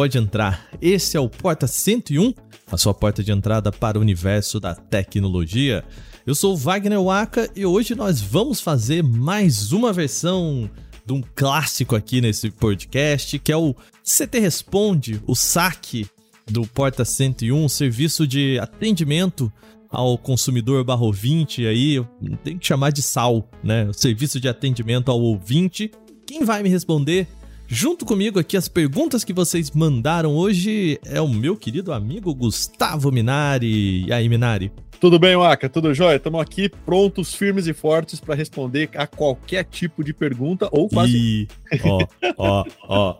pode entrar. Esse é o Porta 101, a sua porta de entrada para o universo da tecnologia. Eu sou Wagner Waka e hoje nós vamos fazer mais uma versão de um clássico aqui nesse podcast, que é o CT Responde, o saque do Porta 101, serviço de atendimento ao consumidor barro ouvinte aí, tem que chamar de SAL, né? O serviço de atendimento ao ouvinte. Quem vai me responder junto comigo aqui as perguntas que vocês mandaram hoje é o meu querido amigo Gustavo Minari. E aí, Minari? Tudo bem, Waka? Tudo jóia? Estamos aqui prontos, firmes e fortes para responder a qualquer tipo de pergunta ou quase. E... Ó, ó, ó.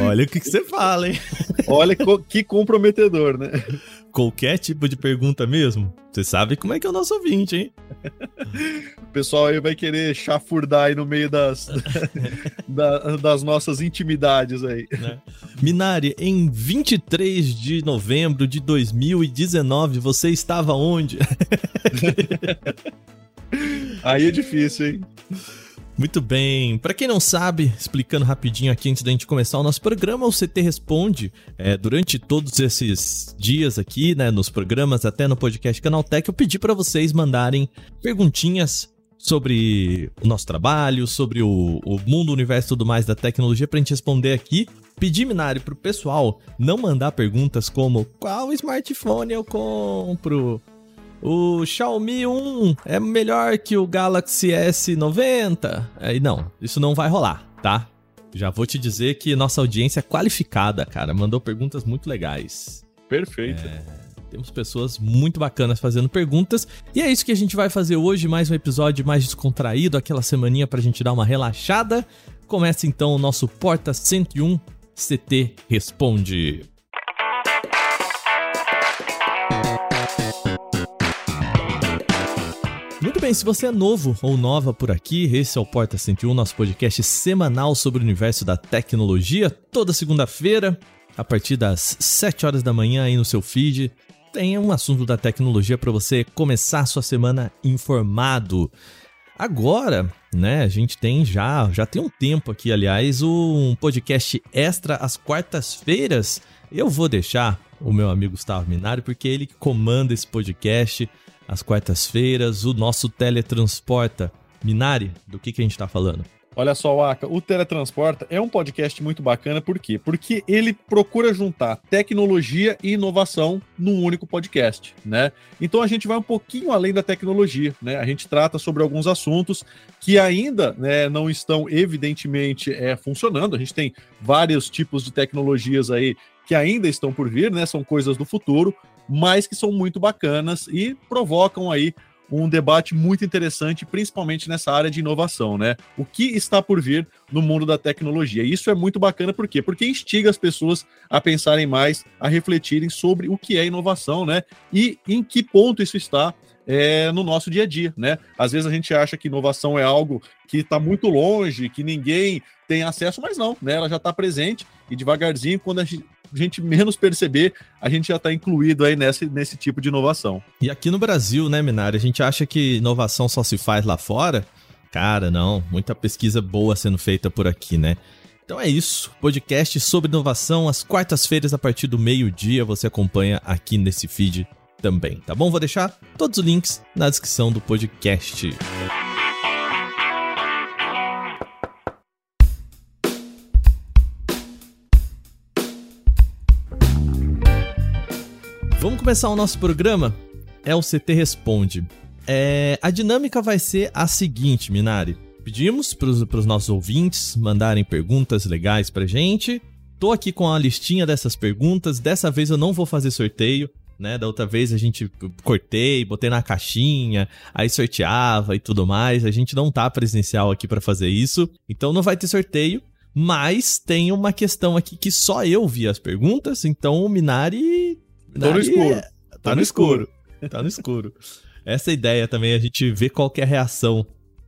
Olha o que, que você fala, hein? Olha que comprometedor, né? Qualquer tipo de pergunta mesmo. Você sabe como é que é o nosso ouvinte, hein? O pessoal aí vai querer chafurdar aí no meio das, da, das nossas intimidades aí. Né? Minari, em 23 de novembro de 2019, você estava onde? aí é difícil, hein? Muito bem. Para quem não sabe, explicando rapidinho aqui antes da gente começar o nosso programa, o CT Responde, é, durante todos esses dias aqui, né, nos programas, até no podcast Canaltech, eu pedi para vocês mandarem perguntinhas sobre o nosso trabalho, sobre o, o mundo, o universo e tudo mais da tecnologia pra gente responder aqui. Pedi, Minari, pro pessoal não mandar perguntas como qual smartphone eu compro, o Xiaomi 1 é melhor que o Galaxy S90? Aí não, isso não vai rolar, tá? Já vou te dizer que nossa audiência é qualificada, cara. Mandou perguntas muito legais. Perfeito. É, temos pessoas muito bacanas fazendo perguntas. E é isso que a gente vai fazer hoje, mais um episódio mais descontraído, aquela semaninha pra gente dar uma relaxada. Começa então o nosso Porta 101 CT Responde. Muito bem, se você é novo ou nova por aqui, esse é o Porta 101, nosso podcast semanal sobre o universo da tecnologia, toda segunda-feira, a partir das 7 horas da manhã aí no seu feed. Tem um assunto da tecnologia para você começar a sua semana informado. Agora, né, a gente tem já, já tem um tempo aqui, aliás, um podcast extra às quartas-feiras. Eu vou deixar o meu amigo Gustavo Minari, porque é ele comanda esse podcast às quartas-feiras, o nosso Teletransporta. Minari, do que, que a gente está falando? Olha só, Waka, o Teletransporta é um podcast muito bacana, por quê? Porque ele procura juntar tecnologia e inovação num único podcast, né? Então a gente vai um pouquinho além da tecnologia, né? A gente trata sobre alguns assuntos que ainda né, não estão evidentemente é, funcionando. A gente tem vários tipos de tecnologias aí que ainda estão por vir, né? São coisas do futuro, mas que são muito bacanas e provocam aí um debate muito interessante, principalmente nessa área de inovação, né? O que está por vir no mundo da tecnologia. Isso é muito bacana, por quê? Porque instiga as pessoas a pensarem mais, a refletirem sobre o que é inovação, né? E em que ponto isso está é, no nosso dia a dia, né? Às vezes a gente acha que inovação é algo que está muito longe, que ninguém tem acesso, mas não, né? Ela já está presente e devagarzinho, quando a gente, a gente menos perceber, a gente já está incluído aí nesse, nesse tipo de inovação. E aqui no Brasil, né, Minari, a gente acha que inovação só se faz lá fora. Cara, não, muita pesquisa boa sendo feita por aqui, né? Então é isso, podcast sobre inovação, às quartas-feiras, a partir do meio-dia, você acompanha aqui nesse feed também, tá bom? Vou deixar todos os links na descrição do podcast. Vamos começar o nosso programa? É o CT Responde. É, a dinâmica vai ser a seguinte, Minari. Pedimos para os nossos ouvintes mandarem perguntas legais pra gente. Tô aqui com a listinha dessas perguntas. Dessa vez eu não vou fazer sorteio né? Da outra vez a gente cortei, botei na caixinha, aí sorteava e tudo mais. A gente não tá presencial aqui para fazer isso, então não vai ter sorteio. Mas tem uma questão aqui que só eu vi as perguntas, então o Minari. Minari no escuro. É, tá, tá no escuro. escuro. tá no escuro. Essa ideia também, a gente vê qual é a reação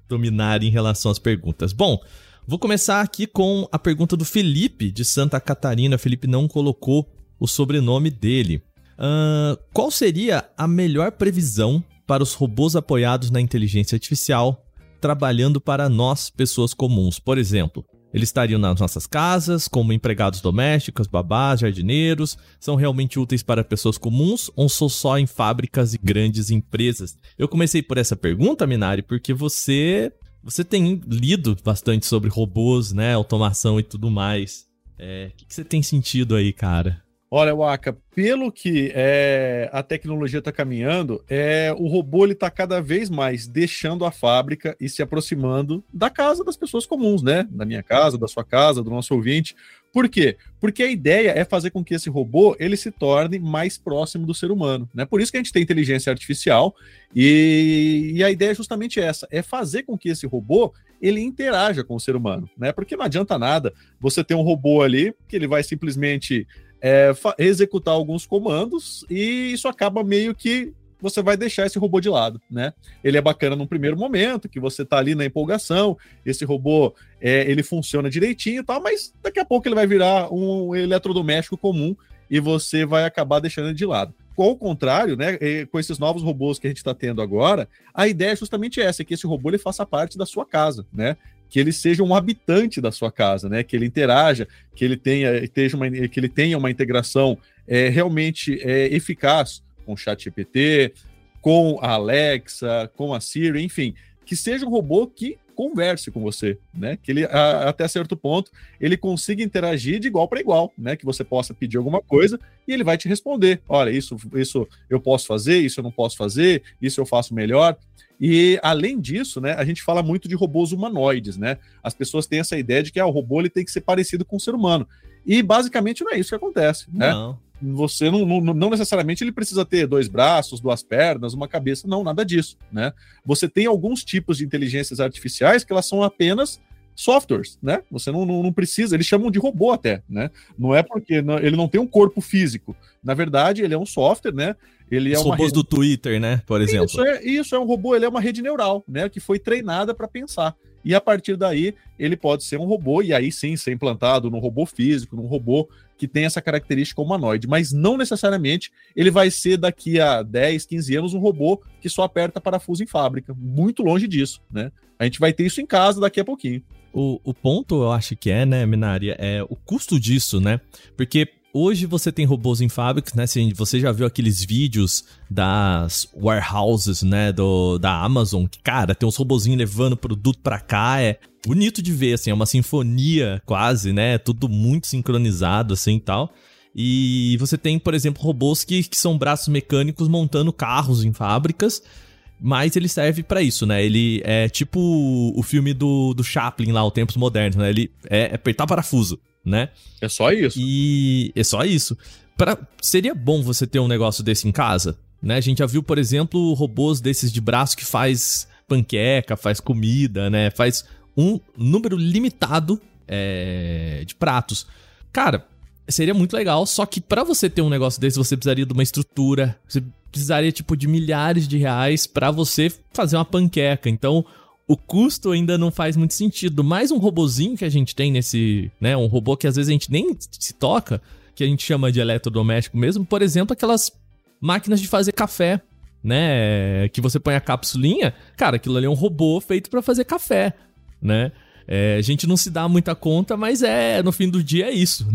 do Minari em relação às perguntas. Bom, vou começar aqui com a pergunta do Felipe, de Santa Catarina. O Felipe não colocou o sobrenome dele. Uh, qual seria a melhor previsão para os robôs apoiados na inteligência artificial trabalhando para nós, pessoas comuns? Por exemplo, Eles estariam nas nossas casas, como empregados domésticos, babás, jardineiros. São realmente úteis para pessoas comuns ou são só em fábricas e grandes empresas? Eu comecei por essa pergunta, Minari, porque você você tem lido bastante sobre robôs, né, automação e tudo mais. É, o que, que você tem sentido aí, cara? Olha, Waka, pelo que é, a tecnologia está caminhando, é, o robô está cada vez mais deixando a fábrica e se aproximando da casa das pessoas comuns, né? Da minha casa, da sua casa, do nosso ouvinte. Por quê? Porque a ideia é fazer com que esse robô ele se torne mais próximo do ser humano, né? Por isso que a gente tem inteligência artificial e, e a ideia é justamente essa, é fazer com que esse robô ele interaja com o ser humano, né? Porque não adianta nada você ter um robô ali que ele vai simplesmente é, executar alguns comandos e isso acaba meio que você vai deixar esse robô de lado, né? Ele é bacana num primeiro momento, que você tá ali na empolgação, esse robô é, ele funciona direitinho e tal, mas daqui a pouco ele vai virar um eletrodoméstico comum e você vai acabar deixando ele de lado. Com o contrário, né, com esses novos robôs que a gente está tendo agora, a ideia é justamente essa, que esse robô ele faça parte da sua casa, né? Que ele seja um habitante da sua casa, né? Que ele interaja, que ele tenha, uma, que ele tenha uma integração é, realmente é, eficaz com o ChatGPT, com a Alexa, com a Siri, enfim, que seja um robô que converse com você, né? Que ele a, até certo ponto ele consiga interagir de igual para igual, né? Que você possa pedir alguma coisa e ele vai te responder. Olha, isso isso eu posso fazer, isso eu não posso fazer, isso eu faço melhor. E além disso, né, a gente fala muito de robôs humanoides, né? As pessoas têm essa ideia de que ah, o robô ele tem que ser parecido com o ser humano. E basicamente não é isso que acontece, né? Não. Você não, não, não necessariamente ele precisa ter dois braços, duas pernas, uma cabeça, não, nada disso, né? Você tem alguns tipos de inteligências artificiais que elas são apenas softwares, né? Você não, não, não, precisa, eles chamam de robô até, né? Não é porque não, ele não tem um corpo físico. Na verdade, ele é um software, né? Ele é Os robôs rede... do Twitter, né? Por exemplo. Isso é, isso é um robô, ele é uma rede neural, né? Que foi treinada para pensar. E a partir daí, ele pode ser um robô, e aí sim ser implantado num robô físico, num robô que tem essa característica humanoide, mas não necessariamente ele vai ser daqui a 10, 15 anos um robô que só aperta parafuso em fábrica. Muito longe disso, né? A gente vai ter isso em casa daqui a pouquinho. O, o ponto, eu acho que é, né, Minaria, é o custo disso, né? Porque hoje você tem robôs em fábricas, né? Você já viu aqueles vídeos das warehouses, né? Do, da Amazon, que, cara, tem uns robozinhos levando produto pra cá, é bonito de ver, assim, é uma sinfonia quase, né? Tudo muito sincronizado, assim e tal. E você tem, por exemplo, robôs que, que são braços mecânicos montando carros em fábricas mas ele serve para isso, né? Ele é tipo o filme do, do Chaplin lá, o Tempos Modernos, né? Ele é apertar parafuso, né? É só isso. E é só isso. Pra... Seria bom você ter um negócio desse em casa, né? A gente já viu, por exemplo, robôs desses de braço que faz panqueca, faz comida, né? Faz um número limitado é... de pratos. Cara, seria muito legal, só que para você ter um negócio desse, você precisaria de uma estrutura, você precisaria, tipo, de milhares de reais para você fazer uma panqueca. Então, o custo ainda não faz muito sentido. Mais um robozinho que a gente tem nesse, né, um robô que às vezes a gente nem se toca, que a gente chama de eletrodoméstico mesmo, por exemplo, aquelas máquinas de fazer café, né, que você põe a capsulinha, cara, aquilo ali é um robô feito para fazer café, né? É, a gente não se dá muita conta, mas é no fim do dia é isso.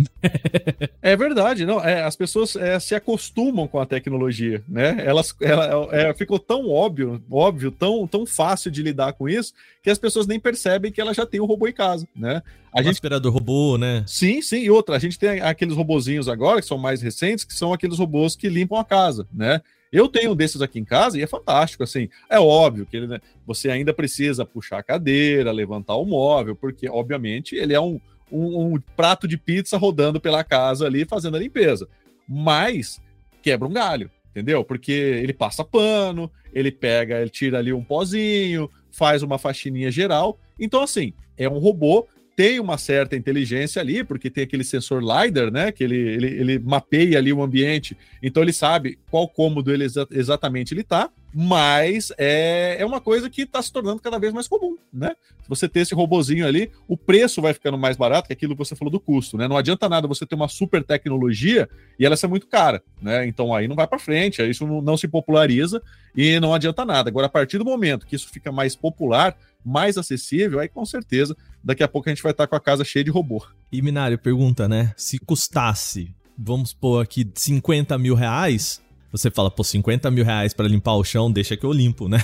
é verdade, não. É, as pessoas é, se acostumam com a tecnologia, né? Elas ela, é, ficou tão óbvio, óbvio, tão, tão fácil de lidar com isso que as pessoas nem percebem que ela já tem um robô em casa, né? A gente... aspirador robô, né? Sim, sim. E outra, a gente tem aqueles robozinhos agora que são mais recentes, que são aqueles robôs que limpam a casa, né? Eu tenho um desses aqui em casa e é fantástico, assim. É óbvio que ele, né, você ainda precisa puxar a cadeira, levantar o móvel, porque, obviamente, ele é um, um, um prato de pizza rodando pela casa ali, fazendo a limpeza. Mas quebra um galho, entendeu? Porque ele passa pano, ele pega, ele tira ali um pozinho, faz uma faxininha geral. Então, assim, é um robô tem uma certa inteligência ali, porque tem aquele sensor LiDAR, né? Que ele, ele, ele mapeia ali o ambiente, então ele sabe qual cômodo ele exa exatamente ele tá, Mas é, é uma coisa que está se tornando cada vez mais comum, né? Se você ter esse robozinho ali, o preço vai ficando mais barato, que é aquilo que você falou do custo, né? Não adianta nada você ter uma super tecnologia e ela ser muito cara, né? Então aí não vai para frente, isso não, não se populariza e não adianta nada. Agora, a partir do momento que isso fica mais popular, mais acessível, aí com certeza daqui a pouco a gente vai estar com a casa cheia de robô. E Minário pergunta, né? Se custasse, vamos pôr aqui 50 mil reais, você fala, pô, 50 mil reais para limpar o chão, deixa que eu limpo, né?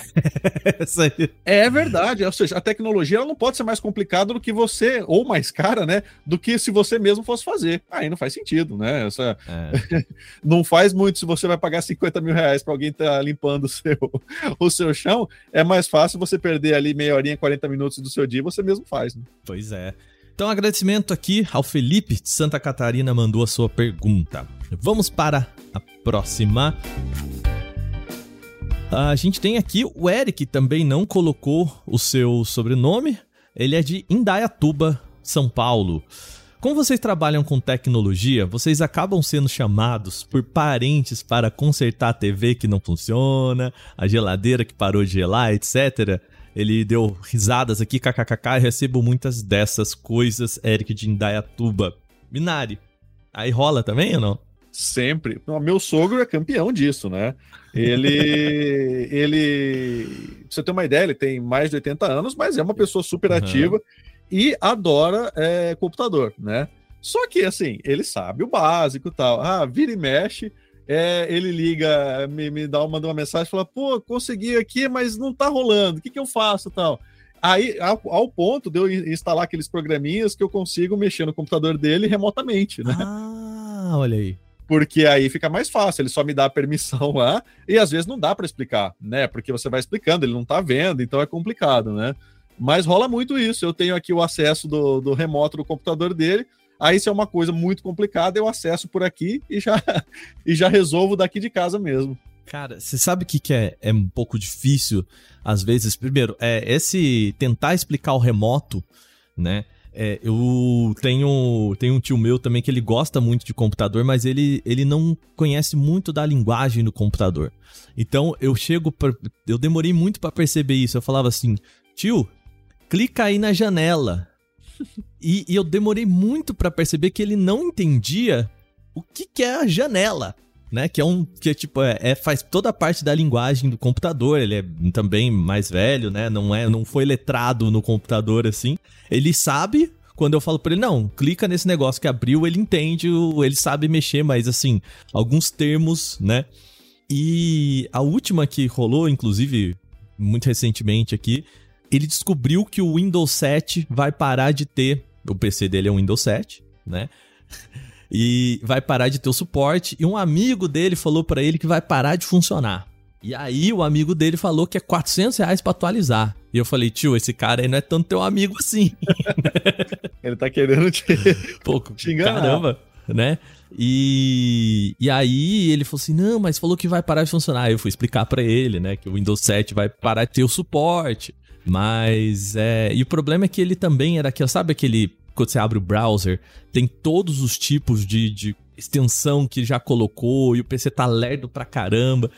é verdade. Ou seja, a tecnologia ela não pode ser mais complicada do que você, ou mais cara, né? Do que se você mesmo fosse fazer. Aí não faz sentido, né? Essa... É. não faz muito se você vai pagar 50 mil reais para alguém estar tá limpando o seu, o seu chão. É mais fácil você perder ali meia horinha, 40 minutos do seu dia, você mesmo faz, né? Pois é. Então, agradecimento aqui ao Felipe de Santa Catarina, mandou a sua pergunta. Vamos para a próxima. A gente tem aqui o Eric, também não colocou o seu sobrenome. Ele é de Indaiatuba, São Paulo. Como vocês trabalham com tecnologia, vocês acabam sendo chamados por parentes para consertar a TV que não funciona, a geladeira que parou de gelar, etc. Ele deu risadas aqui, kkkk, e recebo muitas dessas coisas, Eric de Indaiatuba. Minari, aí rola também ou não? Sempre. Meu sogro é campeão disso, né? Ele, ele, pra você ter uma ideia, ele tem mais de 80 anos, mas é uma pessoa super ativa uhum. e adora é, computador, né? Só que, assim, ele sabe o básico e tal. Ah, vira e mexe, é, ele liga, me, me dá, manda uma mensagem, fala, pô, consegui aqui, mas não tá rolando, o que, que eu faço tal? Aí, ao, ao, ponto de eu instalar aqueles programinhas que eu consigo mexer no computador dele remotamente, né? Ah, olha aí. Porque aí fica mais fácil, ele só me dá a permissão lá, e às vezes não dá para explicar, né? Porque você vai explicando, ele não tá vendo, então é complicado, né? Mas rola muito isso. Eu tenho aqui o acesso do, do remoto do computador dele, Aí, se é uma coisa muito complicada, eu acesso por aqui e já, e já resolvo daqui de casa mesmo. Cara, você sabe o que, que é, é um pouco difícil, às vezes? Primeiro, é esse tentar explicar o remoto, né? É, eu tenho, tenho um tio meu também que ele gosta muito de computador, mas ele, ele não conhece muito da linguagem do computador. Então eu chego, pra, eu demorei muito para perceber isso. Eu falava assim, tio, clica aí na janela. E, e eu demorei muito para perceber que ele não entendia o que, que é a janela né? Que é um. Que é, tipo, é, é, faz toda a parte da linguagem do computador. Ele é também mais velho, né? Não, é, não foi letrado no computador assim. Ele sabe. Quando eu falo pra ele, não, clica nesse negócio que abriu, ele entende, ele sabe mexer, mas assim, alguns termos, né? E a última que rolou, inclusive, muito recentemente aqui, ele descobriu que o Windows 7 vai parar de ter. O PC dele é um Windows 7, né? E vai parar de ter o suporte. E um amigo dele falou para ele que vai parar de funcionar. E aí o amigo dele falou que é 400 reais pra atualizar. E eu falei, tio, esse cara aí não é tanto teu amigo assim. ele tá querendo te, te enganar. Caramba, né? E, e aí ele falou assim: não, mas falou que vai parar de funcionar. Aí eu fui explicar para ele, né, que o Windows 7 vai parar de ter o suporte. Mas é. E o problema é que ele também era aquele. Sabe aquele. Quando você abre o browser, tem todos os tipos de, de extensão que já colocou e o PC tá lerdo pra caramba.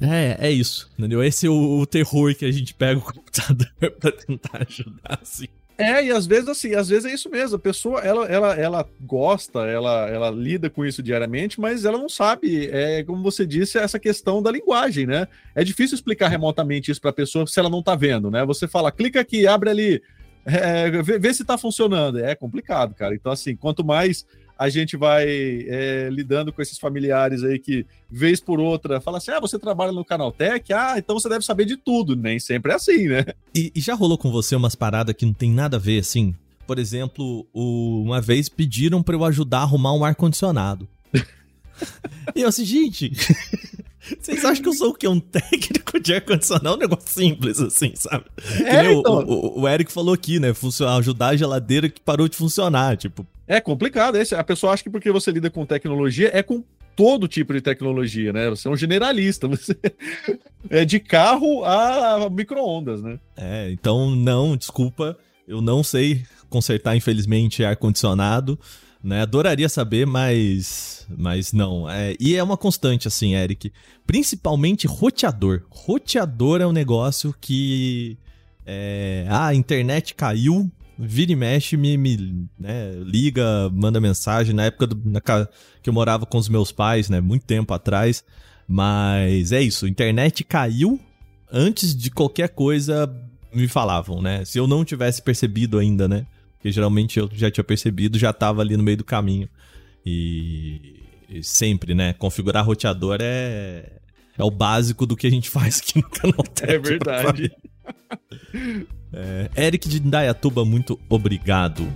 É, é isso, entendeu? Esse é o, o terror que a gente pega o computador pra tentar ajudar, assim. É, e às vezes assim, às vezes é isso mesmo. A pessoa, ela, ela, ela gosta, ela, ela lida com isso diariamente, mas ela não sabe, é, como você disse, essa questão da linguagem, né? É difícil explicar remotamente isso para a pessoa se ela não tá vendo, né? Você fala, clica aqui, abre ali, é, vê, vê, se tá funcionando. É complicado, cara. Então, assim, quanto mais a gente vai é, lidando com esses familiares aí que, vez por outra, fala assim: ah, você trabalha no Canaltech? Ah, então você deve saber de tudo. Nem sempre é assim, né? E, e já rolou com você umas paradas que não tem nada a ver, assim? Por exemplo, o, uma vez pediram para eu ajudar a arrumar um ar-condicionado. e eu assim, gente. Vocês acham que eu sou o quê? Um técnico de ar-condicionado? Um negócio simples, assim, sabe? É, então... o, o, o, Eric falou aqui, né? Funcionar, ajudar a geladeira que parou de funcionar. Tipo, é complicado. Esse, a pessoa acha que porque você lida com tecnologia, é com todo tipo de tecnologia, né? Você é um generalista. Você é de carro a micro-ondas, né? É, então não, desculpa. Eu não sei consertar, infelizmente, ar-condicionado. Né? Adoraria saber, mas. Mas não. É, e é uma constante, assim, Eric. Principalmente roteador. Roteador é um negócio que. É, ah, a internet caiu. Vira e mexe, me, me né, liga, manda mensagem. Na época do, na, que eu morava com os meus pais, né? Muito tempo atrás. Mas é isso, internet caiu. Antes de qualquer coisa, me falavam, né? Se eu não tivesse percebido ainda, né? Porque geralmente eu já tinha percebido, já estava ali no meio do caminho. E, e, sempre, né? Configurar roteador é, é o básico do que a gente faz aqui no canal Tech. É verdade. É, Eric de Indaiatuba, muito obrigado.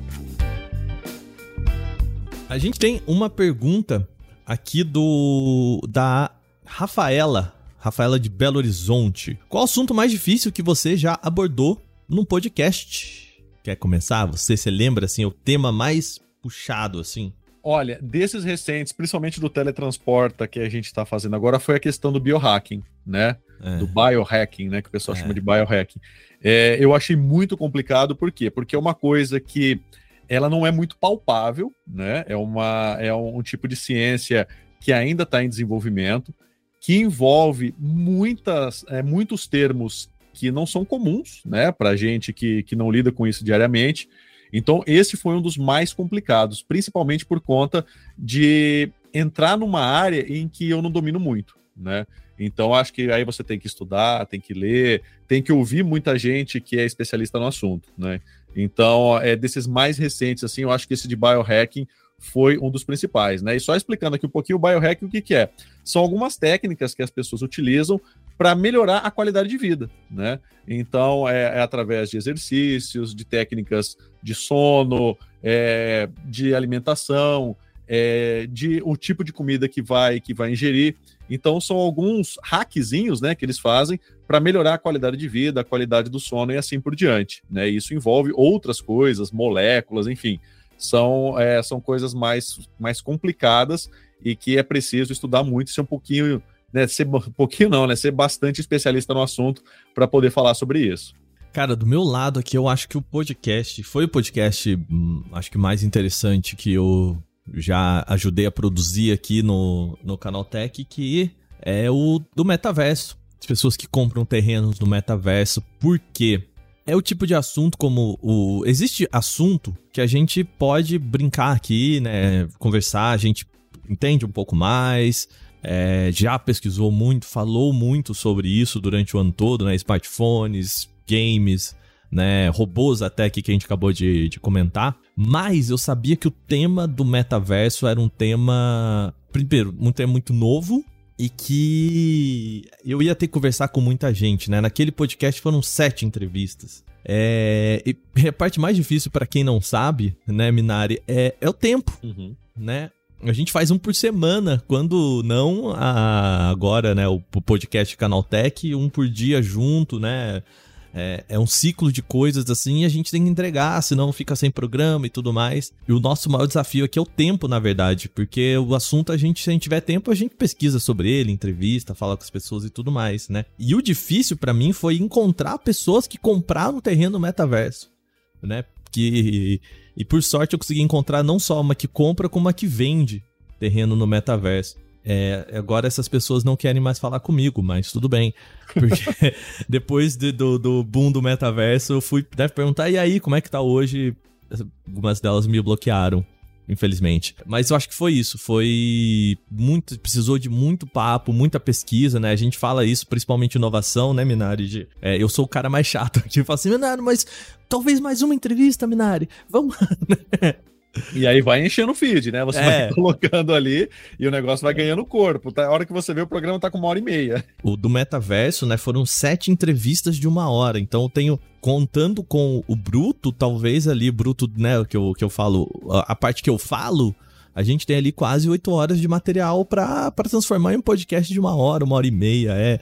A gente tem uma pergunta aqui do da Rafaela, Rafaela de Belo Horizonte. Qual o assunto mais difícil que você já abordou num podcast? Quer começar? Você se lembra, assim, o tema mais puxado, assim? Olha, desses recentes, principalmente do teletransporta que a gente está fazendo agora, foi a questão do biohacking, né? É. Do biohacking, né? Que o pessoal é. chama de biohacking. É, eu achei muito complicado, por quê? Porque é uma coisa que ela não é muito palpável, né? É, uma, é um, um tipo de ciência que ainda está em desenvolvimento, que envolve muitas, é, muitos termos que não são comuns, né, para gente que, que não lida com isso diariamente. Então, esse foi um dos mais complicados, principalmente por conta de entrar numa área em que eu não domino muito, né? Então, acho que aí você tem que estudar, tem que ler, tem que ouvir muita gente que é especialista no assunto, né? Então, é desses mais recentes, assim, eu acho que esse de biohacking foi um dos principais, né? E só explicando aqui um pouquinho o biohacking, o que, que é? São algumas técnicas que as pessoas utilizam para melhorar a qualidade de vida, né? Então, é, é, através de exercícios, de técnicas de sono, é, de alimentação, é, de o tipo de comida que vai que vai ingerir. Então, são alguns hackzinhos, né, que eles fazem para melhorar a qualidade de vida, a qualidade do sono e assim por diante, né? Isso envolve outras coisas, moléculas, enfim são, é, são coisas mais, mais complicadas e que é preciso estudar muito, ser um pouquinho, né, ser um pouquinho não, né, ser bastante especialista no assunto para poder falar sobre isso. Cara, do meu lado aqui, eu acho que o podcast foi o podcast, hum, acho que mais interessante que eu já ajudei a produzir aqui no, no Canal Tech, que é o do metaverso. As pessoas que compram terrenos no metaverso, por quê? é o tipo de assunto como o. Existe assunto que a gente pode brincar aqui, né? Conversar, a gente entende um pouco mais. É, já pesquisou muito, falou muito sobre isso durante o ano todo, né? Smartphones, games, né? Robôs até que, que a gente acabou de, de comentar. Mas eu sabia que o tema do metaverso era um tema. Primeiro, um tema muito novo, e que eu ia ter que conversar com muita gente, né? Naquele podcast foram sete entrevistas. É, e a parte mais difícil para quem não sabe, né, Minari, é, é o tempo, uhum. né? A gente faz um por semana, quando não a, agora, né, o podcast Canaltech, um por dia junto, né? É, é, um ciclo de coisas assim e a gente tem que entregar, senão fica sem programa e tudo mais. E o nosso maior desafio aqui é o tempo, na verdade, porque o assunto a gente, se a gente tiver tempo, a gente pesquisa sobre ele, entrevista, fala com as pessoas e tudo mais, né? E o difícil para mim foi encontrar pessoas que compraram terreno no metaverso, né? Que e por sorte eu consegui encontrar não só uma que compra, como uma que vende terreno no metaverso. É, agora essas pessoas não querem mais falar comigo, mas tudo bem. Porque depois de, do, do boom do metaverso, eu fui deve perguntar, e aí, como é que tá hoje? Algumas delas me bloquearam, infelizmente. Mas eu acho que foi isso. Foi muito. Precisou de muito papo, muita pesquisa, né? A gente fala isso, principalmente inovação, né, Minari? De, é, eu sou o cara mais chato aqui. Falo assim, Minari, mas talvez mais uma entrevista, Minari. Vamos. E aí vai enchendo o feed, né? Você é. vai colocando ali e o negócio vai ganhando corpo. Tá? A hora que você vê, o programa tá com uma hora e meia. O do metaverso, né? Foram sete entrevistas de uma hora. Então eu tenho. Contando com o bruto, talvez ali, bruto, né? Que eu, que eu falo. A, parte que eu falo. A gente tem ali quase oito horas de material para transformar em um podcast de uma hora, uma hora e meia. É.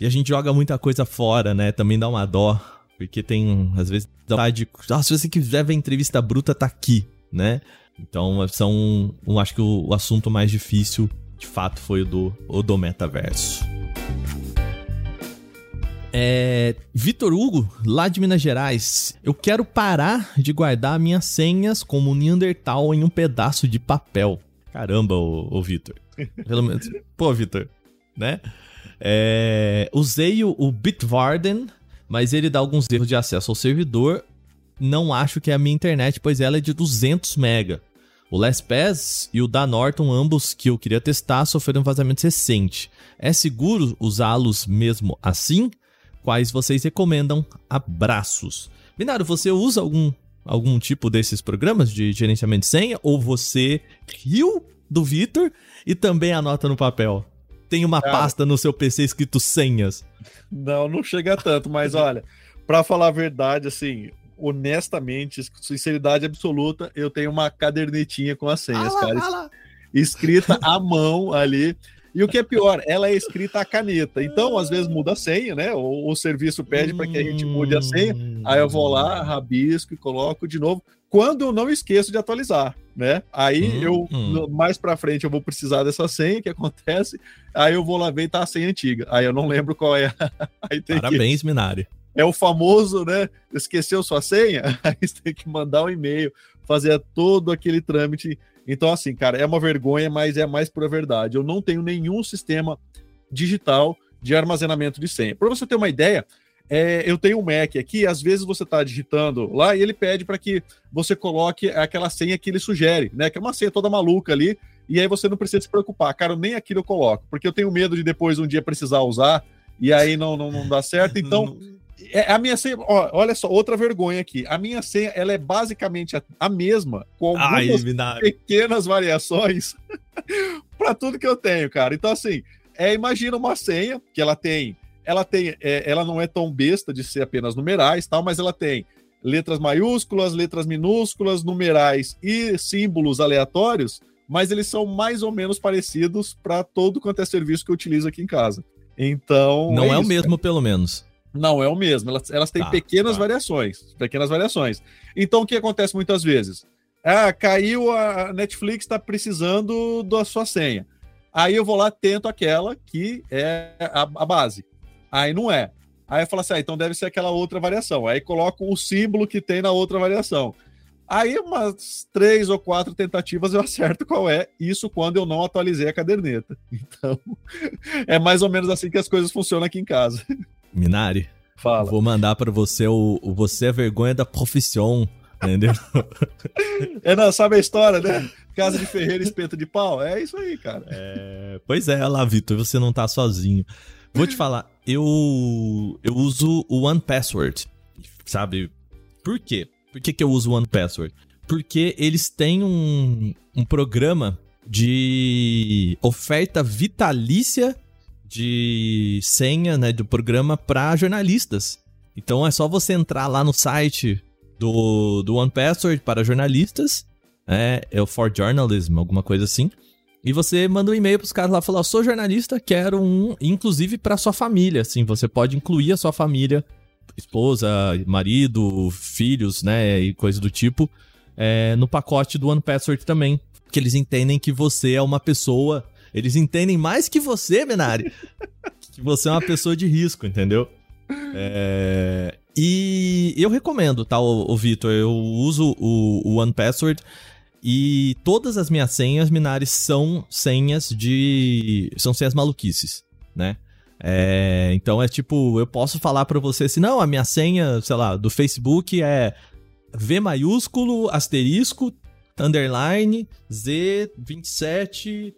E a gente joga muita coisa fora, né? Também dá uma dó. Porque tem, às vezes, dá de. Ah, se você quiser ver a entrevista bruta, tá aqui né? Então, são. Acho que o, o assunto mais difícil, de fato, foi o do, o do metaverso. É, Vitor Hugo, lá de Minas Gerais. Eu quero parar de guardar minhas senhas como Neandertal em um pedaço de papel. Caramba, ô, ô Vitor. Pelo menos. Pô, Vitor, né? É, usei o Bitwarden, mas ele dá alguns erros de acesso ao servidor. Não acho que é a minha internet, pois ela é de 200 mega. O LastPass e o da Norton, ambos que eu queria testar, sofreram vazamento recente. É seguro usá-los mesmo assim? Quais vocês recomendam? Abraços. Binário, você usa algum, algum tipo desses programas de gerenciamento de senha? Ou você riu do Vitor e também anota no papel? Tem uma Cara, pasta no seu PC escrito senhas? Não, não chega tanto, mas olha, para falar a verdade, assim, honestamente, sinceridade absoluta, eu tenho uma cadernetinha com as senhas, ah lá, cara. Ah escrita à mão ali. E o que é pior, ela é escrita a caneta. Então, às vezes muda a senha, né? O, o serviço pede para que a gente mude a senha. Aí eu vou lá, rabisco e coloco de novo. Quando eu não esqueço de atualizar, né? Aí hum, eu hum. mais para frente eu vou precisar dessa senha que acontece. Aí eu vou lá ver e tá a senha antiga. Aí eu não lembro qual é. Parabéns, que... Minari é o famoso, né? Esqueceu sua senha? Aí você tem que mandar um e-mail, fazer todo aquele trâmite. Então, assim, cara, é uma vergonha, mas é mais pura verdade. Eu não tenho nenhum sistema digital de armazenamento de senha. Para você ter uma ideia, é, eu tenho um Mac aqui, às vezes você está digitando lá e ele pede para que você coloque aquela senha que ele sugere, né? Que é uma senha toda maluca ali, e aí você não precisa se preocupar. Cara, nem aquilo eu coloco, porque eu tenho medo de depois um dia precisar usar e aí não, não, não dá certo. Então, é, a minha senha, ó, olha só, outra vergonha aqui. A minha senha, ela é basicamente a, a mesma, com algumas Ai, pequenas variações para tudo que eu tenho, cara. Então, assim, é, imagina uma senha que ela tem, ela tem, é, ela não é tão besta de ser apenas numerais, tal, mas ela tem letras maiúsculas, letras minúsculas, numerais e símbolos aleatórios, mas eles são mais ou menos parecidos para todo quanto é serviço que eu utilizo aqui em casa. Então. Não é, é o mesmo, cara. pelo menos. Não é o mesmo. Elas, elas têm tá, pequenas tá. variações. Pequenas variações. Então, o que acontece muitas vezes? Ah, caiu a Netflix, está precisando da sua senha. Aí eu vou lá, tento aquela que é a, a base. Aí não é. Aí eu falo assim, ah, então deve ser aquela outra variação. Aí coloco o símbolo que tem na outra variação. Aí umas três ou quatro tentativas eu acerto qual é. Isso quando eu não atualizei a caderneta. Então, é mais ou menos assim que as coisas funcionam aqui em casa. Minari, Fala. vou mandar para você o, o Você é vergonha da profissão, entendeu? é, não, sabe a história, né? Casa de Ferreira, espeto de pau. É isso aí, cara. É... Pois é, lá, Vitor, você não tá sozinho. Vou te falar, eu, eu uso o One Password, sabe? Por quê? Por que, que eu uso o One Password? Porque eles têm um, um programa de oferta vitalícia de senha né, do programa para jornalistas. Então é só você entrar lá no site do, do One Password para jornalistas, é, é o For Journalism, alguma coisa assim. E você manda um e-mail para os caras lá falar: sou jornalista, quero um, inclusive para sua família. Assim, você pode incluir a sua família, esposa, marido, filhos, né, e coisa do tipo, é, no pacote do One Password também. Que eles entendem que você é uma pessoa eles entendem mais que você, Menari, que você é uma pessoa de risco, entendeu? É... E eu recomendo, tá, o, o Vitor? Eu uso o, o One Password e todas as minhas senhas, Minari, são senhas de. são senhas maluquices, né? É, então é tipo, eu posso falar para você assim, não, a minha senha, sei lá, do Facebook é V maiúsculo, asterisco, underline, Z27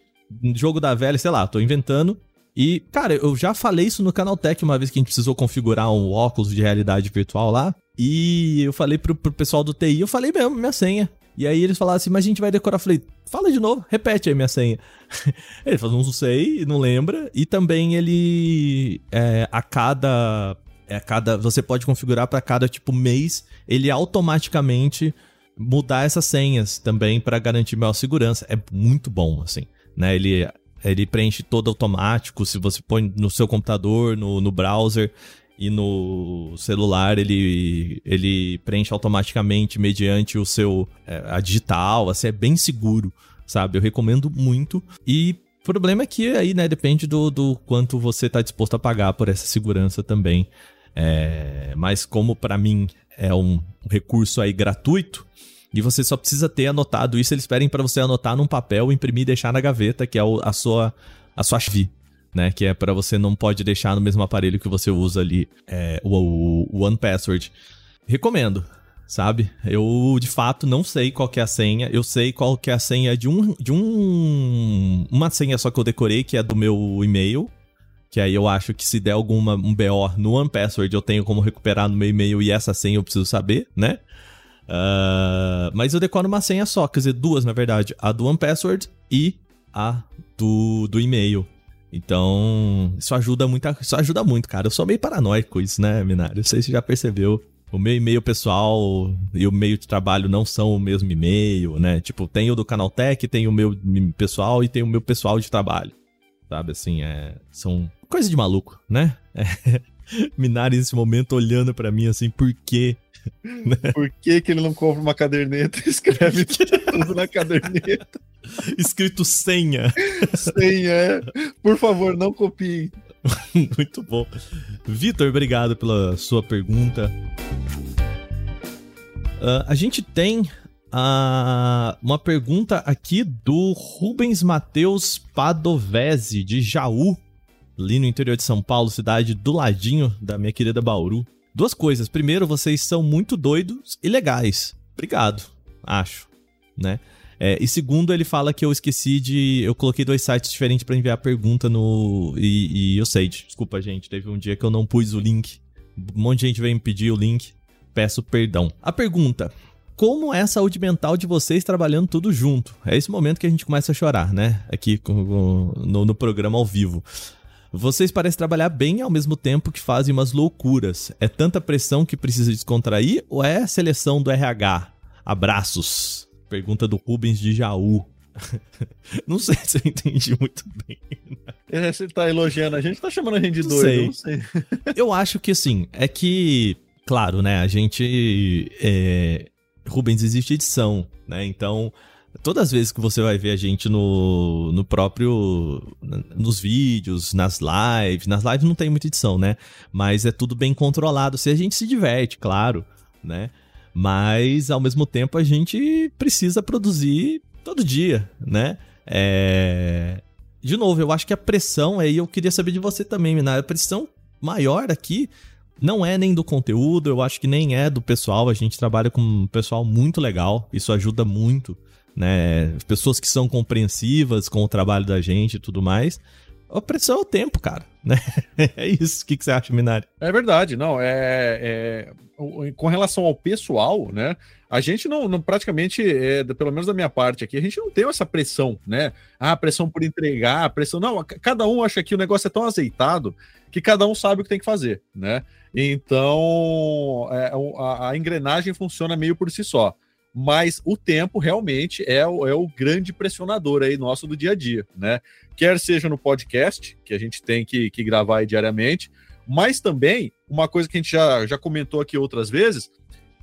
jogo da velha, sei lá, tô inventando. E, cara, eu já falei isso no Canaltech uma vez que a gente precisou configurar um óculos de realidade virtual lá. E eu falei pro, pro pessoal do TI, eu falei mesmo minha senha. E aí eles falaram assim, mas a gente vai decorar. Eu falei, fala de novo, repete aí minha senha. ele falou, não sei, não lembra. E também ele, é, a cada, é, cada, você pode configurar para cada, tipo, mês, ele automaticamente mudar essas senhas também para garantir maior segurança. É muito bom, assim né? Ele, ele preenche todo automático. Se você põe no seu computador, no, no browser e no celular, ele, ele preenche automaticamente mediante o seu é, a digital. Assim, é bem seguro, sabe? Eu recomendo muito. E problema é que aí, né, depende do, do quanto você está disposto a pagar por essa segurança também. É, mas como para mim é um recurso aí gratuito, e você só precisa ter anotado isso, eles pedem para você anotar num papel, imprimir e deixar na gaveta, que é a sua a sua chave, né? Que é para você não pode deixar no mesmo aparelho que você usa ali é, o, o One Password. Recomendo, sabe? Eu de fato não sei qual é a senha. Eu sei qual é a senha de um de um uma senha só que eu decorei que é do meu e-mail. Que aí eu acho que se der alguma um BO no One Password eu tenho como recuperar no meu e-mail e essa senha eu preciso saber, né? Uh, mas eu decoro uma senha só, quer dizer, duas na verdade. A do One Password e a do, do e-mail. Então, isso ajuda muito, isso ajuda muito, cara. Eu sou meio paranoico isso, né, Minário? Não sei se você já percebeu. O meu e-mail pessoal e o meio de trabalho não são o mesmo e-mail, né? Tipo, tem o do Canaltech, tem o meu pessoal e tem o meu pessoal de trabalho. Sabe, assim, é... São coisa de maluco, né? É... Nesse momento olhando para mim assim, por quê? Por que, que ele não compra uma caderneta e escreve tudo na caderneta? Escrito senha. Senha, é. Por favor, não copie. Muito bom. Vitor, obrigado pela sua pergunta. Uh, a gente tem uh, uma pergunta aqui do Rubens Matheus Padovese, de Jaú, ali no interior de São Paulo, cidade do ladinho da minha querida Bauru. Duas coisas. Primeiro, vocês são muito doidos e legais. Obrigado, acho, né? É, e segundo, ele fala que eu esqueci de. Eu coloquei dois sites diferentes para enviar a pergunta no. E, e eu sei, desculpa, gente. Teve um dia que eu não pus o link. Um monte de gente veio me pedir o link. Peço perdão. A pergunta: Como é a saúde mental de vocês trabalhando tudo junto? É esse momento que a gente começa a chorar, né? Aqui no, no programa ao vivo. Vocês parecem trabalhar bem ao mesmo tempo que fazem umas loucuras. É tanta pressão que precisa descontrair ou é seleção do RH? Abraços. Pergunta do Rubens de Jaú. não sei se eu entendi muito bem. É, você tá elogiando a gente, tá chamando a gente de doido. Sei. Não sei. eu acho que assim, é que, claro, né, a gente. É... Rubens, existe edição, né? Então, Todas as vezes que você vai ver a gente no, no próprio. nos vídeos, nas lives. Nas lives não tem muita edição, né? Mas é tudo bem controlado. Se a gente se diverte, claro, né? Mas ao mesmo tempo a gente precisa produzir todo dia, né? É... De novo, eu acho que a pressão aí eu queria saber de você também, Minar. A pressão maior aqui não é nem do conteúdo, eu acho que nem é do pessoal. A gente trabalha com um pessoal muito legal, isso ajuda muito né? Pessoas que são compreensivas com o trabalho da gente e tudo mais. A pressão é o tempo, cara, né? É isso. O que, você acha, Minari? É verdade, não. É, é, com relação ao pessoal, né? A gente não, não praticamente, é, pelo menos da minha parte aqui, a gente não tem essa pressão, né? Ah, pressão por entregar, pressão. Não, cada um acha que o negócio é tão azeitado que cada um sabe o que tem que fazer, né? Então, é, a, a engrenagem funciona meio por si só mas o tempo realmente é o, é o grande pressionador aí nosso do dia a dia, né? Quer seja no podcast, que a gente tem que, que gravar diariamente, mas também, uma coisa que a gente já, já comentou aqui outras vezes,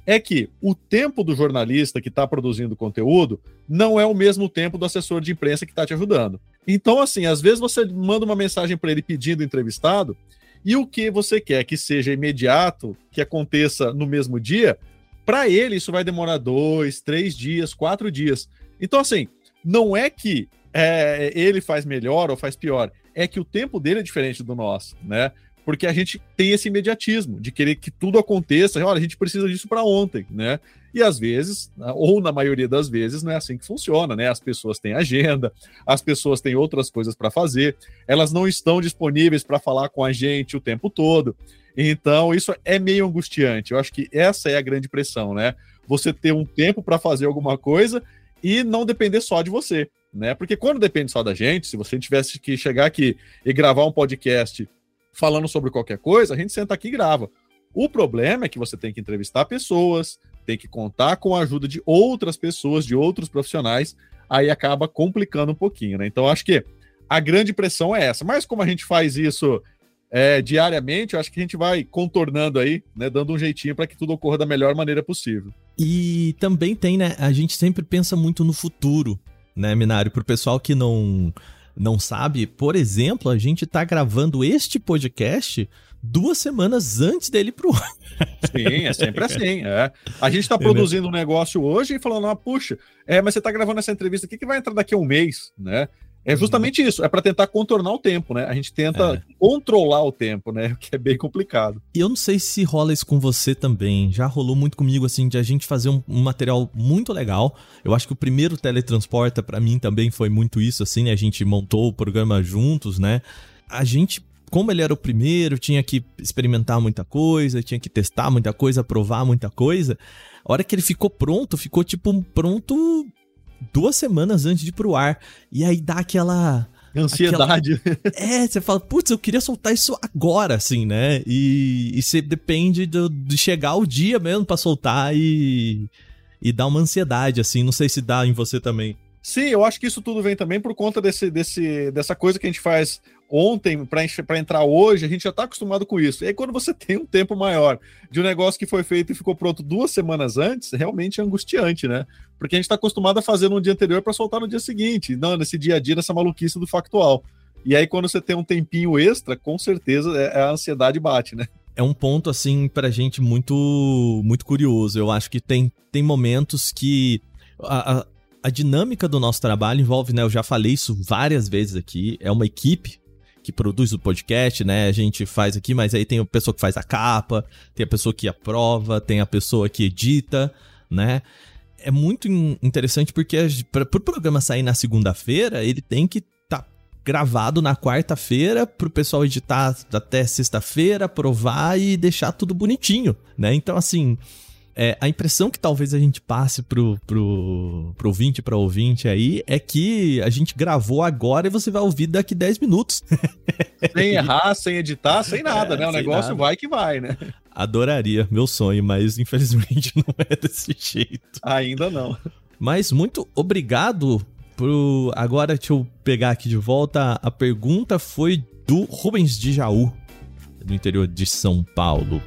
é que o tempo do jornalista que está produzindo conteúdo não é o mesmo tempo do assessor de imprensa que está te ajudando. Então, assim, às vezes você manda uma mensagem para ele pedindo entrevistado, e o que você quer que seja imediato, que aconteça no mesmo dia, para ele, isso vai demorar dois, três dias, quatro dias. Então, assim, não é que é, ele faz melhor ou faz pior, é que o tempo dele é diferente do nosso, né? Porque a gente tem esse imediatismo de querer que tudo aconteça. Olha, a gente precisa disso para ontem, né? E às vezes, ou na maioria das vezes, não é assim que funciona, né? As pessoas têm agenda, as pessoas têm outras coisas para fazer, elas não estão disponíveis para falar com a gente o tempo todo. Então, isso é meio angustiante. Eu acho que essa é a grande pressão, né? Você ter um tempo para fazer alguma coisa e não depender só de você, né? Porque quando depende só da gente, se você tivesse que chegar aqui e gravar um podcast falando sobre qualquer coisa, a gente senta aqui e grava. O problema é que você tem que entrevistar pessoas, tem que contar com a ajuda de outras pessoas, de outros profissionais, aí acaba complicando um pouquinho, né? Então, acho que a grande pressão é essa. Mas como a gente faz isso é, diariamente, eu acho que a gente vai contornando aí, né, dando um jeitinho para que tudo ocorra da melhor maneira possível. E também tem, né, a gente sempre pensa muito no futuro, né, Minário, pro pessoal que não não sabe, por exemplo, a gente tá gravando este podcast duas semanas antes dele pro ar. Sim, é sempre assim. É. A gente está produzindo um negócio hoje e falando, ah, puxa, é, mas você está gravando essa entrevista aqui que vai entrar daqui a um mês, né? É uhum. justamente isso, é para tentar contornar o tempo, né? A gente tenta é. controlar o tempo, né? O que é bem complicado. E eu não sei se rola isso com você também. Já rolou muito comigo, assim, de a gente fazer um, um material muito legal. Eu acho que o primeiro Teletransporta, para mim, também foi muito isso, assim, né? A gente montou o programa juntos, né? A gente como ele era o primeiro, tinha que experimentar muita coisa, tinha que testar muita coisa, provar muita coisa. A hora que ele ficou pronto, ficou tipo pronto duas semanas antes de ir pro ar. E aí dá aquela. Ansiedade. Aquela... É, você fala, putz, eu queria soltar isso agora, assim, né? E, e você depende do, de chegar o dia mesmo para soltar e, e dá uma ansiedade, assim. Não sei se dá em você também. Sim, eu acho que isso tudo vem também por conta desse, desse, dessa coisa que a gente faz ontem para entrar hoje, a gente já está acostumado com isso. E aí, quando você tem um tempo maior de um negócio que foi feito e ficou pronto duas semanas antes, realmente é angustiante, né? Porque a gente está acostumado a fazer no dia anterior para soltar no dia seguinte, não nesse dia a dia, nessa maluquice do factual. E aí, quando você tem um tempinho extra, com certeza é, a ansiedade bate, né? É um ponto, assim, pra gente muito, muito curioso. Eu acho que tem, tem momentos que. A, a, a dinâmica do nosso trabalho envolve, né? Eu já falei isso várias vezes aqui. É uma equipe que produz o podcast, né? A gente faz aqui, mas aí tem a pessoa que faz a capa, tem a pessoa que aprova, tem a pessoa que edita, né? É muito interessante porque para o pro programa sair na segunda-feira, ele tem que estar tá gravado na quarta-feira para o pessoal editar até sexta-feira, aprovar e deixar tudo bonitinho, né? Então, assim, é, a impressão que talvez a gente passe pro, pro, pro ouvinte, pra ouvinte aí, é que a gente gravou agora e você vai ouvir daqui 10 minutos. Sem errar, sem editar, sem nada, é, né? O negócio nada. vai que vai, né? Adoraria, meu sonho, mas infelizmente não é desse jeito. Ainda não. Mas muito obrigado por. Agora deixa eu pegar aqui de volta. A pergunta foi do Rubens de Jaú, do interior de São Paulo.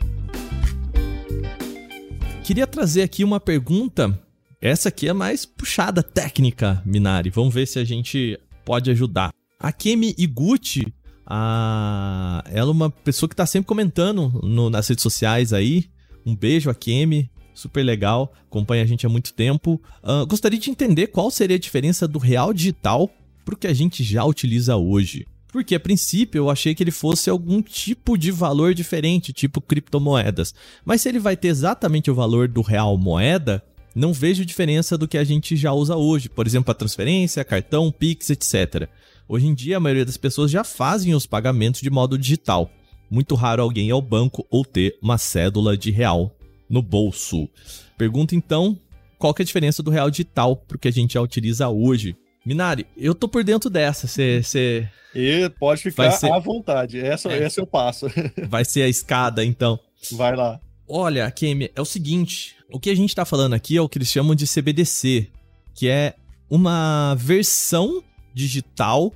Queria trazer aqui uma pergunta. Essa aqui é mais puxada técnica, Minari. Vamos ver se a gente pode ajudar. A Kemi Iguchi, a... ela é uma pessoa que está sempre comentando no, nas redes sociais aí. Um beijo a Kemi, super legal, acompanha a gente há muito tempo. Uh, gostaria de entender qual seria a diferença do real digital para o que a gente já utiliza hoje. Porque a princípio eu achei que ele fosse algum tipo de valor diferente, tipo criptomoedas. Mas se ele vai ter exatamente o valor do real moeda, não vejo diferença do que a gente já usa hoje. Por exemplo, a transferência, cartão, Pix, etc. Hoje em dia, a maioria das pessoas já fazem os pagamentos de modo digital. Muito raro alguém ir ao banco ou ter uma cédula de real no bolso. Pergunta então, qual é a diferença do real digital para o que a gente já utiliza hoje? Minari, eu tô por dentro dessa. Você. E pode ficar ser... à vontade. Essa, é. essa eu passo. Vai ser a escada, então. Vai lá. Olha, Kemi, é o seguinte: o que a gente tá falando aqui é o que eles chamam de CBDC, que é uma versão digital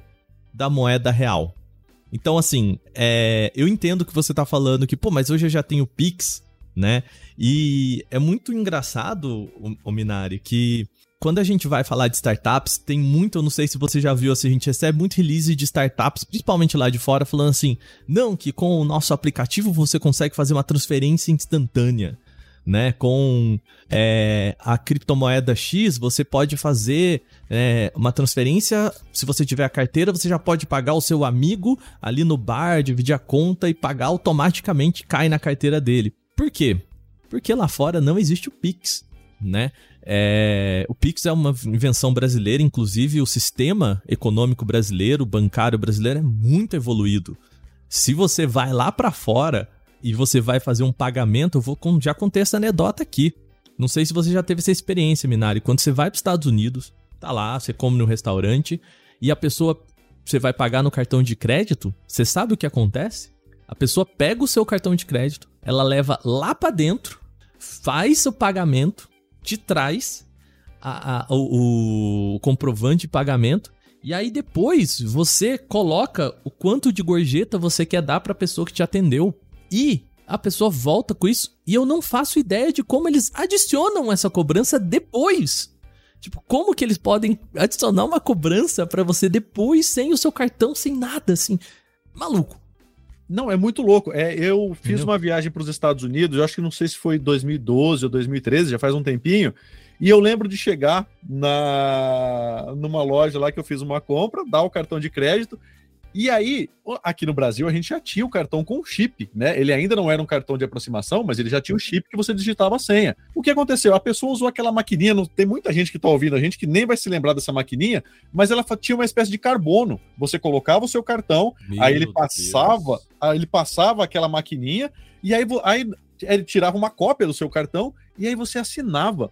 da moeda real. Então, assim, é, eu entendo que você tá falando que, pô, mas hoje eu já tenho Pix, né? E é muito engraçado, o, o Minari, que quando a gente vai falar de startups, tem muito, eu não sei se você já viu, assim, a gente recebe muito release de startups, principalmente lá de fora, falando assim: não, que com o nosso aplicativo você consegue fazer uma transferência instantânea. Né, com é, a criptomoeda X, você pode fazer é, uma transferência. Se você tiver a carteira, você já pode pagar o seu amigo ali no bar, dividir a conta e pagar automaticamente, cai na carteira dele. Por quê? Porque lá fora não existe o Pix, né? É, o Pix é uma invenção brasileira, inclusive o sistema econômico brasileiro, bancário brasileiro é muito evoluído. Se você vai lá para fora e você vai fazer um pagamento, eu vou já contei essa anedota aqui. Não sei se você já teve essa experiência, Minari. Quando você vai para os Estados Unidos, tá lá, você come no restaurante e a pessoa você vai pagar no cartão de crédito, você sabe o que acontece? A pessoa pega o seu cartão de crédito, ela leva lá para dentro, faz o pagamento te traz a, a, o, o comprovante de pagamento e aí depois você coloca o quanto de gorjeta você quer dar para a pessoa que te atendeu. E a pessoa volta com isso e eu não faço ideia de como eles adicionam essa cobrança depois. Tipo, como que eles podem adicionar uma cobrança para você depois sem o seu cartão, sem nada, assim? Maluco. Não, é muito louco. É, eu fiz Entendeu? uma viagem para os Estados Unidos, eu acho que não sei se foi 2012 ou 2013, já faz um tempinho. E eu lembro de chegar na numa loja lá que eu fiz uma compra, dar o cartão de crédito e aí, aqui no Brasil, a gente já tinha o cartão com chip, né? Ele ainda não era um cartão de aproximação, mas ele já tinha o chip que você digitava a senha. O que aconteceu? A pessoa usou aquela maquininha, não, tem muita gente que está ouvindo a gente que nem vai se lembrar dessa maquininha, mas ela tinha uma espécie de carbono. Você colocava o seu cartão, Meu aí ele passava, aí ele passava aquela maquininha, e aí, aí ele tirava uma cópia do seu cartão, e aí você assinava.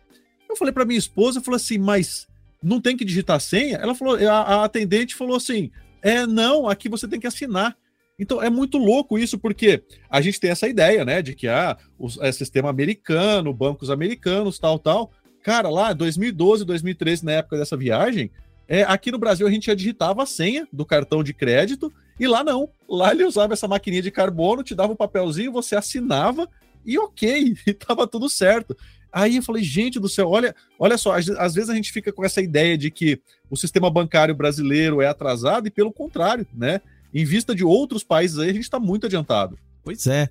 Eu falei para minha esposa, falou assim, mas não tem que digitar senha? Ela falou, a, a atendente falou assim, é, não, aqui você tem que assinar. Então é muito louco isso, porque a gente tem essa ideia, né, de que ah, o é sistema americano, bancos americanos, tal, tal. Cara, lá 2012, 2013, na época dessa viagem, é, aqui no Brasil a gente já digitava a senha do cartão de crédito e lá não. Lá ele usava essa maquininha de carbono, te dava um papelzinho, você assinava e ok, e tava tudo certo. Aí eu falei, gente do céu, olha, olha só, às, às, vezes a gente fica com essa ideia de que o sistema bancário brasileiro é atrasado e pelo contrário, né? Em vista de outros países aí, a gente está muito adiantado. Pois é.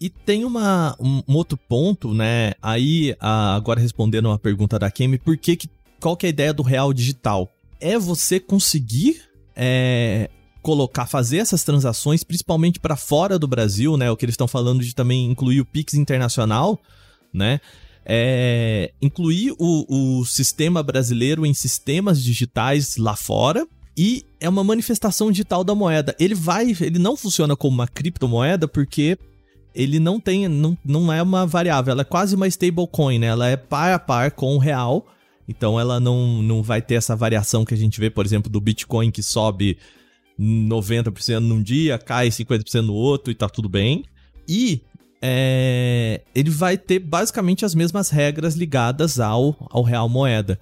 E tem uma, um, um outro ponto, né? Aí, a, agora respondendo uma pergunta da Kemi, por que, que qual que é a ideia do real digital? É você conseguir é, colocar, fazer essas transações, principalmente para fora do Brasil, né? O que eles estão falando de também incluir o Pix internacional, né? É, incluir o, o sistema brasileiro em sistemas digitais lá fora e é uma manifestação digital da moeda. Ele vai, ele não funciona como uma criptomoeda porque ele não tem, não, não é uma variável, ela é quase uma stablecoin, né? Ela é par a par com o real, então ela não, não vai ter essa variação que a gente vê, por exemplo, do Bitcoin que sobe 90% num dia, cai 50% no outro e tá tudo bem. E é, ele vai ter basicamente as mesmas regras ligadas ao, ao real moeda.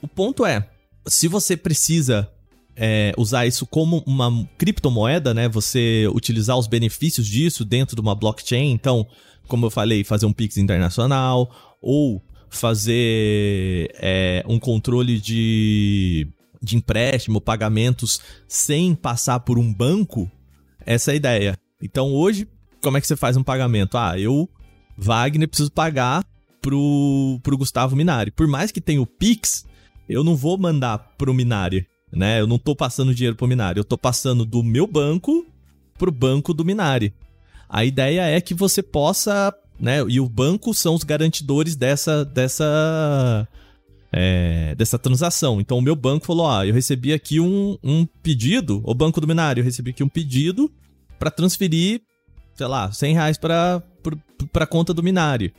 O ponto é, se você precisa é, usar isso como uma criptomoeda, né? Você utilizar os benefícios disso dentro de uma blockchain. Então, como eu falei, fazer um Pix internacional ou fazer é, um controle de, de empréstimo, pagamentos sem passar por um banco. Essa é a ideia. Então, hoje, como é que você faz um pagamento? Ah, eu, Wagner, preciso pagar pro, pro Gustavo Minari. Por mais que tenha o Pix, eu não vou mandar pro Minari, né? Eu não tô passando dinheiro pro Minari, eu tô passando do meu banco pro banco do Minari. A ideia é que você possa, né? E o banco são os garantidores dessa dessa é, dessa transação. Então o meu banco falou: ah, eu recebi aqui um, um pedido, o banco do Minari, eu recebi aqui um pedido para transferir sei lá, 100 reais pra, pra conta do Minari.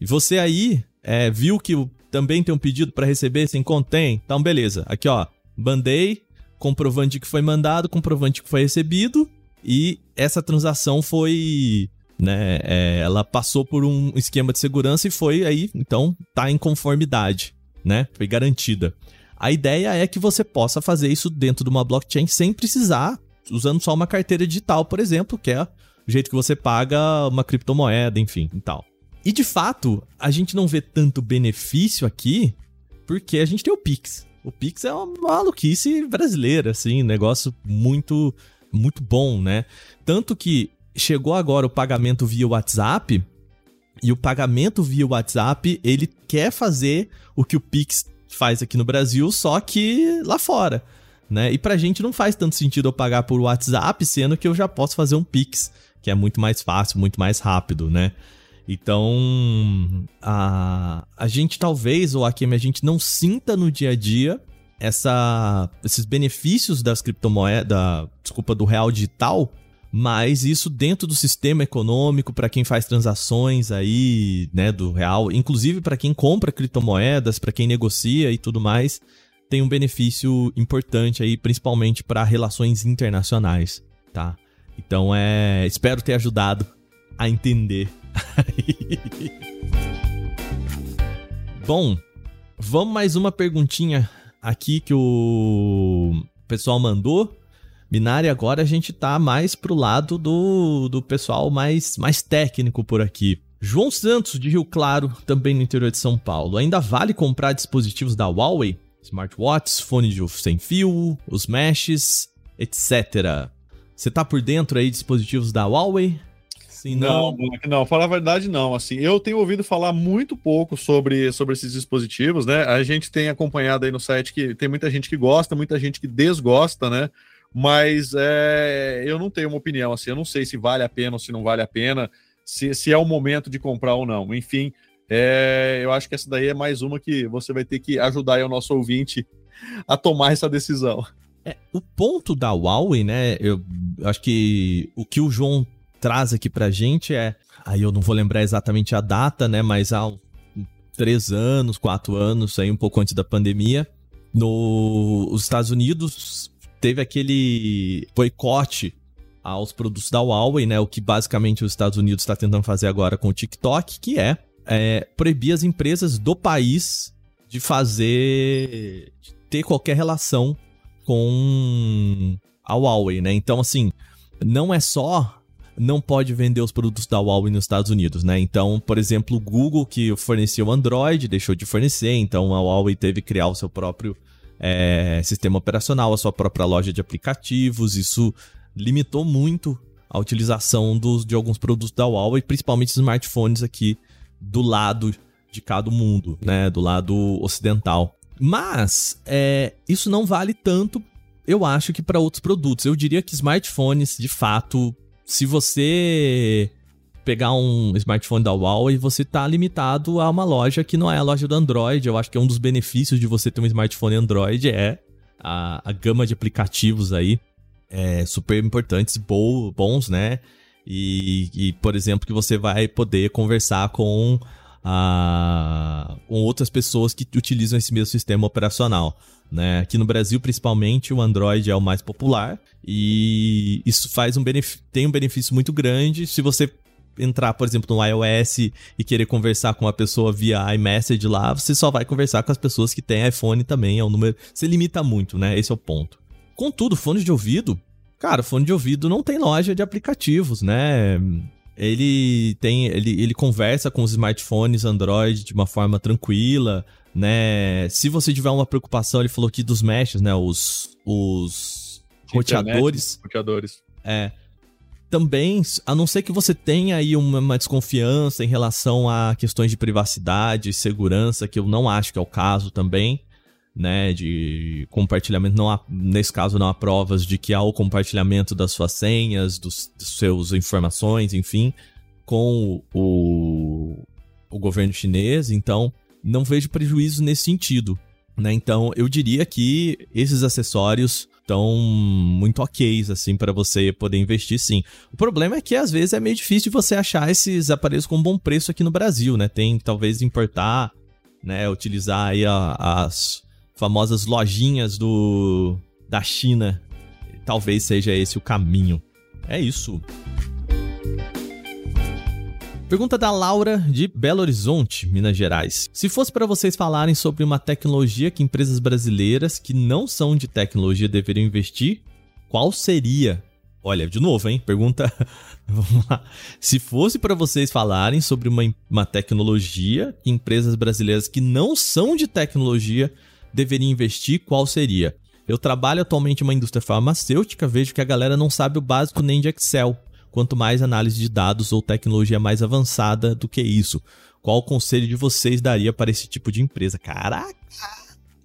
E você aí é, viu que também tem um pedido para receber sem conta? Tem? Então, beleza. Aqui, ó, mandei, comprovante que foi mandado, comprovante que foi recebido, e essa transação foi. Né, é, ela passou por um esquema de segurança e foi aí, então, tá em conformidade, né? Foi garantida. A ideia é que você possa fazer isso dentro de uma blockchain sem precisar, usando só uma carteira digital, por exemplo, que é o jeito que você paga uma criptomoeda, enfim, e tal. E de fato, a gente não vê tanto benefício aqui porque a gente tem o Pix. O Pix é uma maluquice brasileira, assim, negócio muito, muito bom, né? Tanto que chegou agora o pagamento via WhatsApp e o pagamento via WhatsApp, ele quer fazer o que o Pix faz aqui no Brasil, só que lá fora, né? E pra gente não faz tanto sentido eu pagar por WhatsApp, sendo que eu já posso fazer um Pix que é muito mais fácil, muito mais rápido, né? Então, a, a gente talvez, ou aqui a gente não sinta no dia a dia essa, esses benefícios das criptomoedas, desculpa, do real digital, mas isso dentro do sistema econômico para quem faz transações aí, né, do real, inclusive para quem compra criptomoedas, para quem negocia e tudo mais, tem um benefício importante aí, principalmente para relações internacionais, tá? Então é. Espero ter ajudado a entender. Bom, vamos mais uma perguntinha aqui que o pessoal mandou. Minari, agora a gente tá mais pro lado do, do pessoal mais, mais técnico por aqui. João Santos, de Rio Claro, também no interior de São Paulo. Ainda vale comprar dispositivos da Huawei? Smartwatches, fone de sem fio, os meshes, etc. Você tá por dentro aí de dispositivos da Huawei? Sim, não, não, não, falar a verdade, não. Assim, eu tenho ouvido falar muito pouco sobre, sobre esses dispositivos, né? A gente tem acompanhado aí no site que tem muita gente que gosta, muita gente que desgosta, né? Mas é, eu não tenho uma opinião, assim, eu não sei se vale a pena ou se não vale a pena, se, se é o momento de comprar ou não. Enfim, é, eu acho que essa daí é mais uma que você vai ter que ajudar o nosso ouvinte a tomar essa decisão. É, o ponto da Huawei, né? Eu acho que o que o João traz aqui pra gente é. Aí eu não vou lembrar exatamente a data, né? Mas há três anos, quatro anos, aí um pouco antes da pandemia, nos Estados Unidos teve aquele boicote aos produtos da Huawei, né? O que basicamente os Estados Unidos está tentando fazer agora com o TikTok, que é, é proibir as empresas do país de fazer. De ter qualquer relação com a Huawei, né? Então, assim, não é só não pode vender os produtos da Huawei nos Estados Unidos, né? Então, por exemplo, o Google, que fornecia o Android, deixou de fornecer, então a Huawei teve que criar o seu próprio é, sistema operacional, a sua própria loja de aplicativos. Isso limitou muito a utilização dos, de alguns produtos da Huawei, principalmente smartphones aqui do lado de cada mundo, né? Do lado ocidental. Mas é, isso não vale tanto, eu acho, que para outros produtos. Eu diria que smartphones, de fato, se você pegar um smartphone da Huawei, você tá limitado a uma loja que não é a loja do Android. Eu acho que é um dos benefícios de você ter um smartphone Android é a, a gama de aplicativos aí é, super importantes, bo, bons, né? E, e, por exemplo, que você vai poder conversar com, a, com outras pessoas que utilizam esse mesmo sistema operacional. Né? Aqui no Brasil, principalmente, o Android é o mais popular e isso faz um tem um benefício muito grande se você entrar, por exemplo, no iOS e querer conversar com uma pessoa via iMessage lá, você só vai conversar com as pessoas que têm iPhone também, é um número, você limita muito, né? Esse é o ponto. Contudo, fone de ouvido, cara, fone de ouvido não tem loja de aplicativos, né? Ele tem, ele, ele conversa com os smartphones Android de uma forma tranquila, né? Se você tiver uma preocupação, ele falou aqui dos meshes, né? Os, os roteadores. Roteadores. É. Também, a não ser que você tenha aí uma, uma, desconfiança em relação a questões de privacidade e segurança, que eu não acho que é o caso também, né? De compartilhamento, não há, nesse caso não há provas de que há o compartilhamento das suas senhas, dos, dos seus informações, enfim, com o, o governo chinês. Então, não vejo prejuízo nesse sentido. Né? Então, eu diria que esses acessórios estão muito ok, assim, para você poder investir sim. O problema é que às vezes é meio difícil você achar esses aparelhos com bom preço aqui no Brasil, né? Tem talvez importar, né? Utilizar aí a, as famosas lojinhas do da China. Talvez seja esse o caminho. É isso. Pergunta da Laura de Belo Horizonte, Minas Gerais. Se fosse para vocês falarem sobre uma tecnologia que empresas brasileiras que não são de tecnologia deveriam investir, qual seria? Olha, de novo, hein? Pergunta. Vamos lá. Se fosse para vocês falarem sobre uma, uma tecnologia que empresas brasileiras que não são de tecnologia deveriam investir, qual seria? Eu trabalho atualmente em uma indústria farmacêutica, vejo que a galera não sabe o básico nem de Excel quanto mais análise de dados ou tecnologia mais avançada do que isso. Qual o conselho de vocês daria para esse tipo de empresa? Caraca!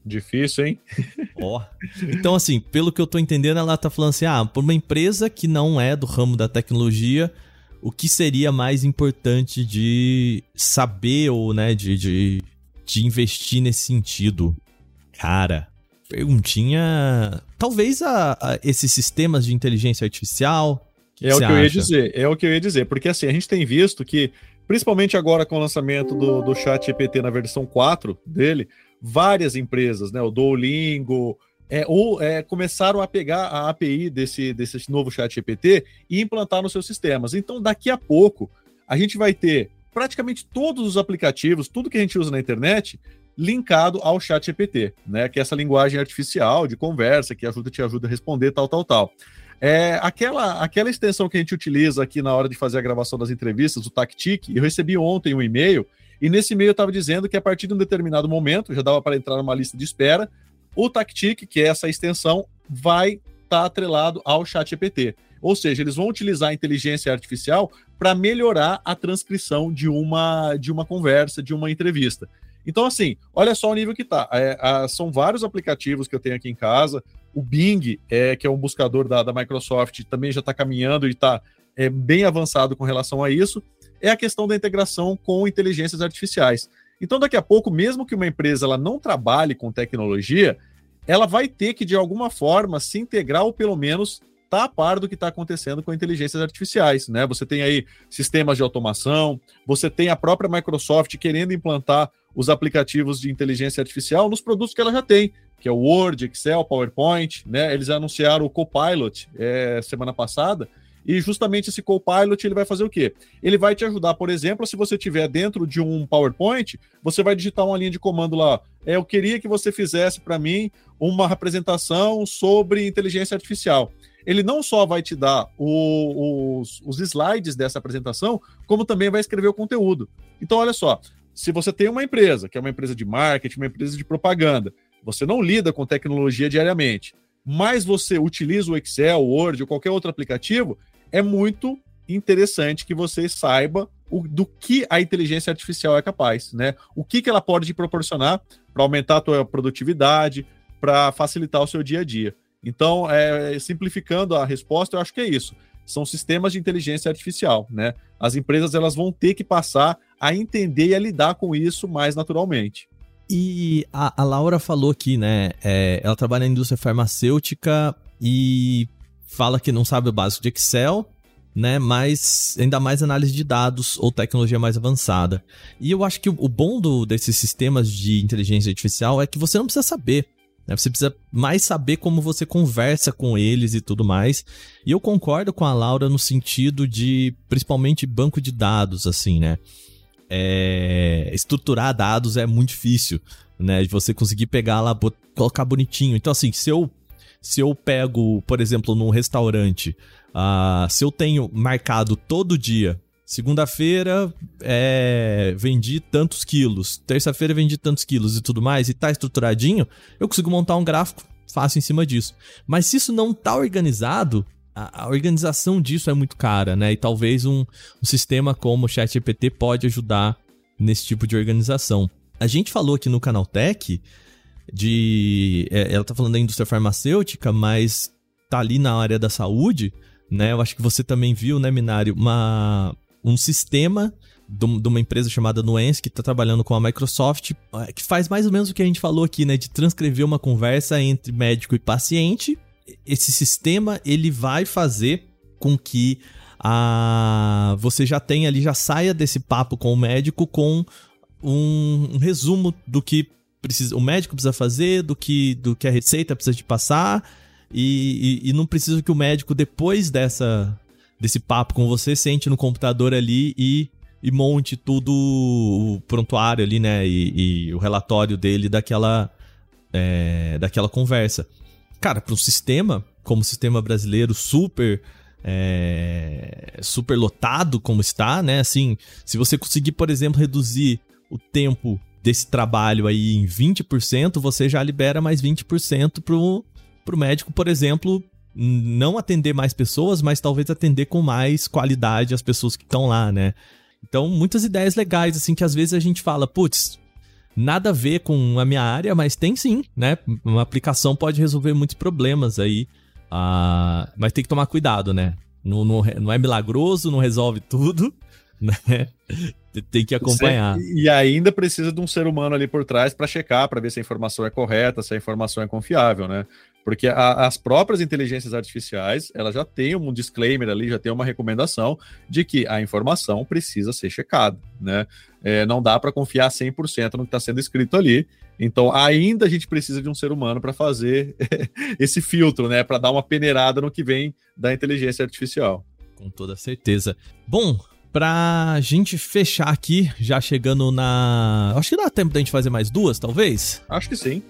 Difícil, hein? Ó. Então, assim, pelo que eu tô entendendo, ela tá falando assim: ah, por uma empresa que não é do ramo da tecnologia, o que seria mais importante de saber ou, né, de, de, de investir nesse sentido? Cara, perguntinha. Talvez a, a, esses sistemas de inteligência artificial, é o que acha? eu ia dizer, é o que eu ia dizer, porque assim, a gente tem visto que, principalmente agora com o lançamento do, do chat GPT na versão 4 dele, várias empresas, né, o Duolingo, é, ou é, começaram a pegar a API desse, desse novo chat GPT e implantar nos seus sistemas. Então, daqui a pouco, a gente vai ter praticamente todos os aplicativos, tudo que a gente usa na internet, linkado ao chat GPT, né? Que é essa linguagem artificial de conversa que ajuda te ajuda a responder tal, tal, tal. É aquela, aquela extensão que a gente utiliza aqui na hora de fazer a gravação das entrevistas, o Tactic, eu recebi ontem um e-mail, e nesse e-mail estava dizendo que a partir de um determinado momento, já dava para entrar numa lista de espera, o Tactic, que é essa extensão, vai estar tá atrelado ao ChatGPT. Ou seja, eles vão utilizar a inteligência artificial para melhorar a transcrição de uma, de uma conversa, de uma entrevista. Então, assim, olha só o nível que está. É, são vários aplicativos que eu tenho aqui em casa. O Bing, é, que é um buscador da, da Microsoft, também já está caminhando e está é, bem avançado com relação a isso. É a questão da integração com inteligências artificiais. Então, daqui a pouco, mesmo que uma empresa ela não trabalhe com tecnologia, ela vai ter que, de alguma forma, se integrar ou pelo menos está a par do que está acontecendo com inteligências artificiais, né? Você tem aí sistemas de automação, você tem a própria Microsoft querendo implantar os aplicativos de inteligência artificial nos produtos que ela já tem, que é o Word, Excel, PowerPoint, né? Eles anunciaram o Copilot é, semana passada, e justamente esse Copilot ele vai fazer o quê? Ele vai te ajudar, por exemplo, se você tiver dentro de um PowerPoint, você vai digitar uma linha de comando lá. É, eu queria que você fizesse para mim uma representação sobre inteligência artificial ele não só vai te dar o, os, os slides dessa apresentação, como também vai escrever o conteúdo. Então, olha só, se você tem uma empresa, que é uma empresa de marketing, uma empresa de propaganda, você não lida com tecnologia diariamente, mas você utiliza o Excel, o Word ou qualquer outro aplicativo, é muito interessante que você saiba o, do que a inteligência artificial é capaz, né? O que, que ela pode te proporcionar para aumentar a tua produtividade, para facilitar o seu dia a dia. Então, é, simplificando a resposta, eu acho que é isso. São sistemas de inteligência artificial, né? As empresas elas vão ter que passar a entender e a lidar com isso mais naturalmente. E a, a Laura falou aqui, né? É, ela trabalha na indústria farmacêutica e fala que não sabe o básico de Excel, né? Mas ainda mais análise de dados ou tecnologia mais avançada. E eu acho que o, o bom do, desses sistemas de inteligência artificial é que você não precisa saber. Né? Você precisa mais saber como você conversa com eles e tudo mais. E eu concordo com a Laura no sentido de, principalmente, banco de dados, assim, né? É... Estruturar dados é muito difícil, né? De você conseguir pegar lá, colocar bonitinho. Então, assim, se eu, se eu pego, por exemplo, num restaurante, uh, se eu tenho marcado todo dia Segunda-feira é, vendi tantos quilos. Terça-feira vendi tantos quilos e tudo mais, e tá estruturadinho, eu consigo montar um gráfico fácil em cima disso. Mas se isso não tá organizado, a, a organização disso é muito cara, né? E talvez um, um sistema como o ChatGPT pode ajudar nesse tipo de organização. A gente falou aqui no Canal Tech de. É, ela tá falando da indústria farmacêutica, mas tá ali na área da saúde, né? Eu acho que você também viu, né, Minário, uma um sistema de uma empresa chamada Nuance, que está trabalhando com a Microsoft, é, que faz mais ou menos o que a gente falou aqui, né? De transcrever uma conversa entre médico e paciente. Esse sistema, ele vai fazer com que a, você já tenha ali, já saia desse papo com o médico com um, um resumo do que precisa, o médico precisa fazer, do que, do que a receita precisa te passar, e, e, e não precisa que o médico, depois dessa, desse papo com você, sente no computador ali e, e monte tudo o prontuário ali, né? E, e o relatório dele daquela, é, daquela conversa. Cara, para um sistema como o sistema brasileiro super é, super lotado como está, né? Assim, se você conseguir, por exemplo, reduzir o tempo desse trabalho aí em 20%, você já libera mais 20% pro, pro médico, por exemplo, não atender mais pessoas, mas talvez atender com mais qualidade as pessoas que estão lá, né? Então, muitas ideias legais, assim, que às vezes a gente fala, putz, nada a ver com a minha área, mas tem sim, né? Uma aplicação pode resolver muitos problemas aí, uh, mas tem que tomar cuidado, né? Não, não, não é milagroso, não resolve tudo, né? Tem que acompanhar. E ainda precisa de um ser humano ali por trás para checar, para ver se a informação é correta, se a informação é confiável, né? Porque a, as próprias inteligências artificiais, elas já têm um disclaimer ali, já tem uma recomendação de que a informação precisa ser checada, né? É, não dá para confiar 100% no que está sendo escrito ali. Então, ainda a gente precisa de um ser humano para fazer esse filtro, né? Para dar uma peneirada no que vem da inteligência artificial. Com toda certeza. Bom, Pra gente fechar aqui, já chegando na. Acho que dá tempo da gente fazer mais duas, talvez? Acho que sim.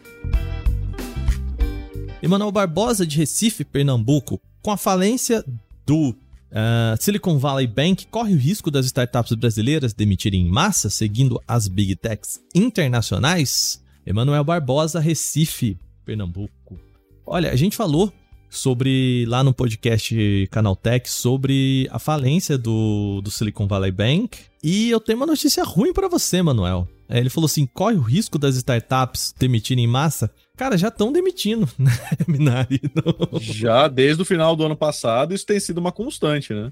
Emanuel Barbosa, de Recife, Pernambuco, com a falência do Uh, Silicon Valley Bank corre o risco das startups brasileiras demitirem em massa, seguindo as big techs internacionais? Emanuel Barbosa, Recife, Pernambuco. Olha, a gente falou sobre lá no podcast Canaltech sobre a falência do, do Silicon Valley Bank e eu tenho uma notícia ruim para você, Manuel. É, ele falou assim: corre o risco das startups demitirem em massa? Cara, já estão demitindo, né, Minari? Já desde o final do ano passado, isso tem sido uma constante, né?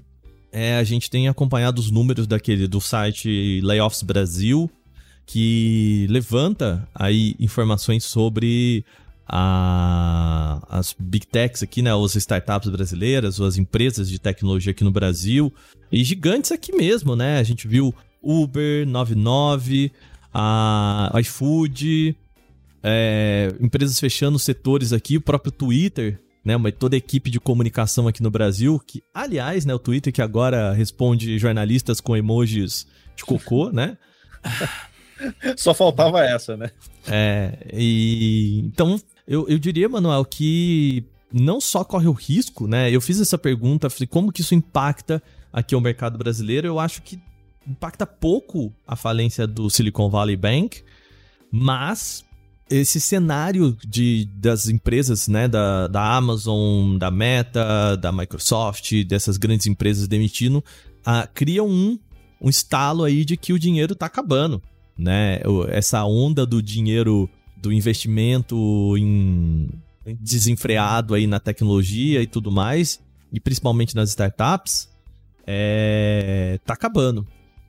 É, a gente tem acompanhado os números daquele do site Layoffs Brasil, que levanta aí informações sobre a, as big techs aqui, né, as startups brasileiras, ou as empresas de tecnologia aqui no Brasil, e gigantes aqui mesmo, né? A gente viu Uber, 99, a iFood, é, empresas fechando setores aqui, o próprio Twitter, né, uma, toda a equipe de comunicação aqui no Brasil, que, aliás, né, o Twitter que agora responde jornalistas com emojis de cocô, né? Só faltava essa, né? É, e então eu, eu diria, Manuel, que não só corre o risco, né? Eu fiz essa pergunta, falei, como que isso impacta aqui o mercado brasileiro? Eu acho que impacta pouco a falência do Silicon Valley Bank, mas esse cenário de, das empresas, né, da, da Amazon, da Meta, da Microsoft, dessas grandes empresas demitindo, uh, cria um, um estalo aí de que o dinheiro está acabando, né? Essa onda do dinheiro, do investimento em desenfreado aí na tecnologia e tudo mais, e principalmente nas startups, é, tá acabando.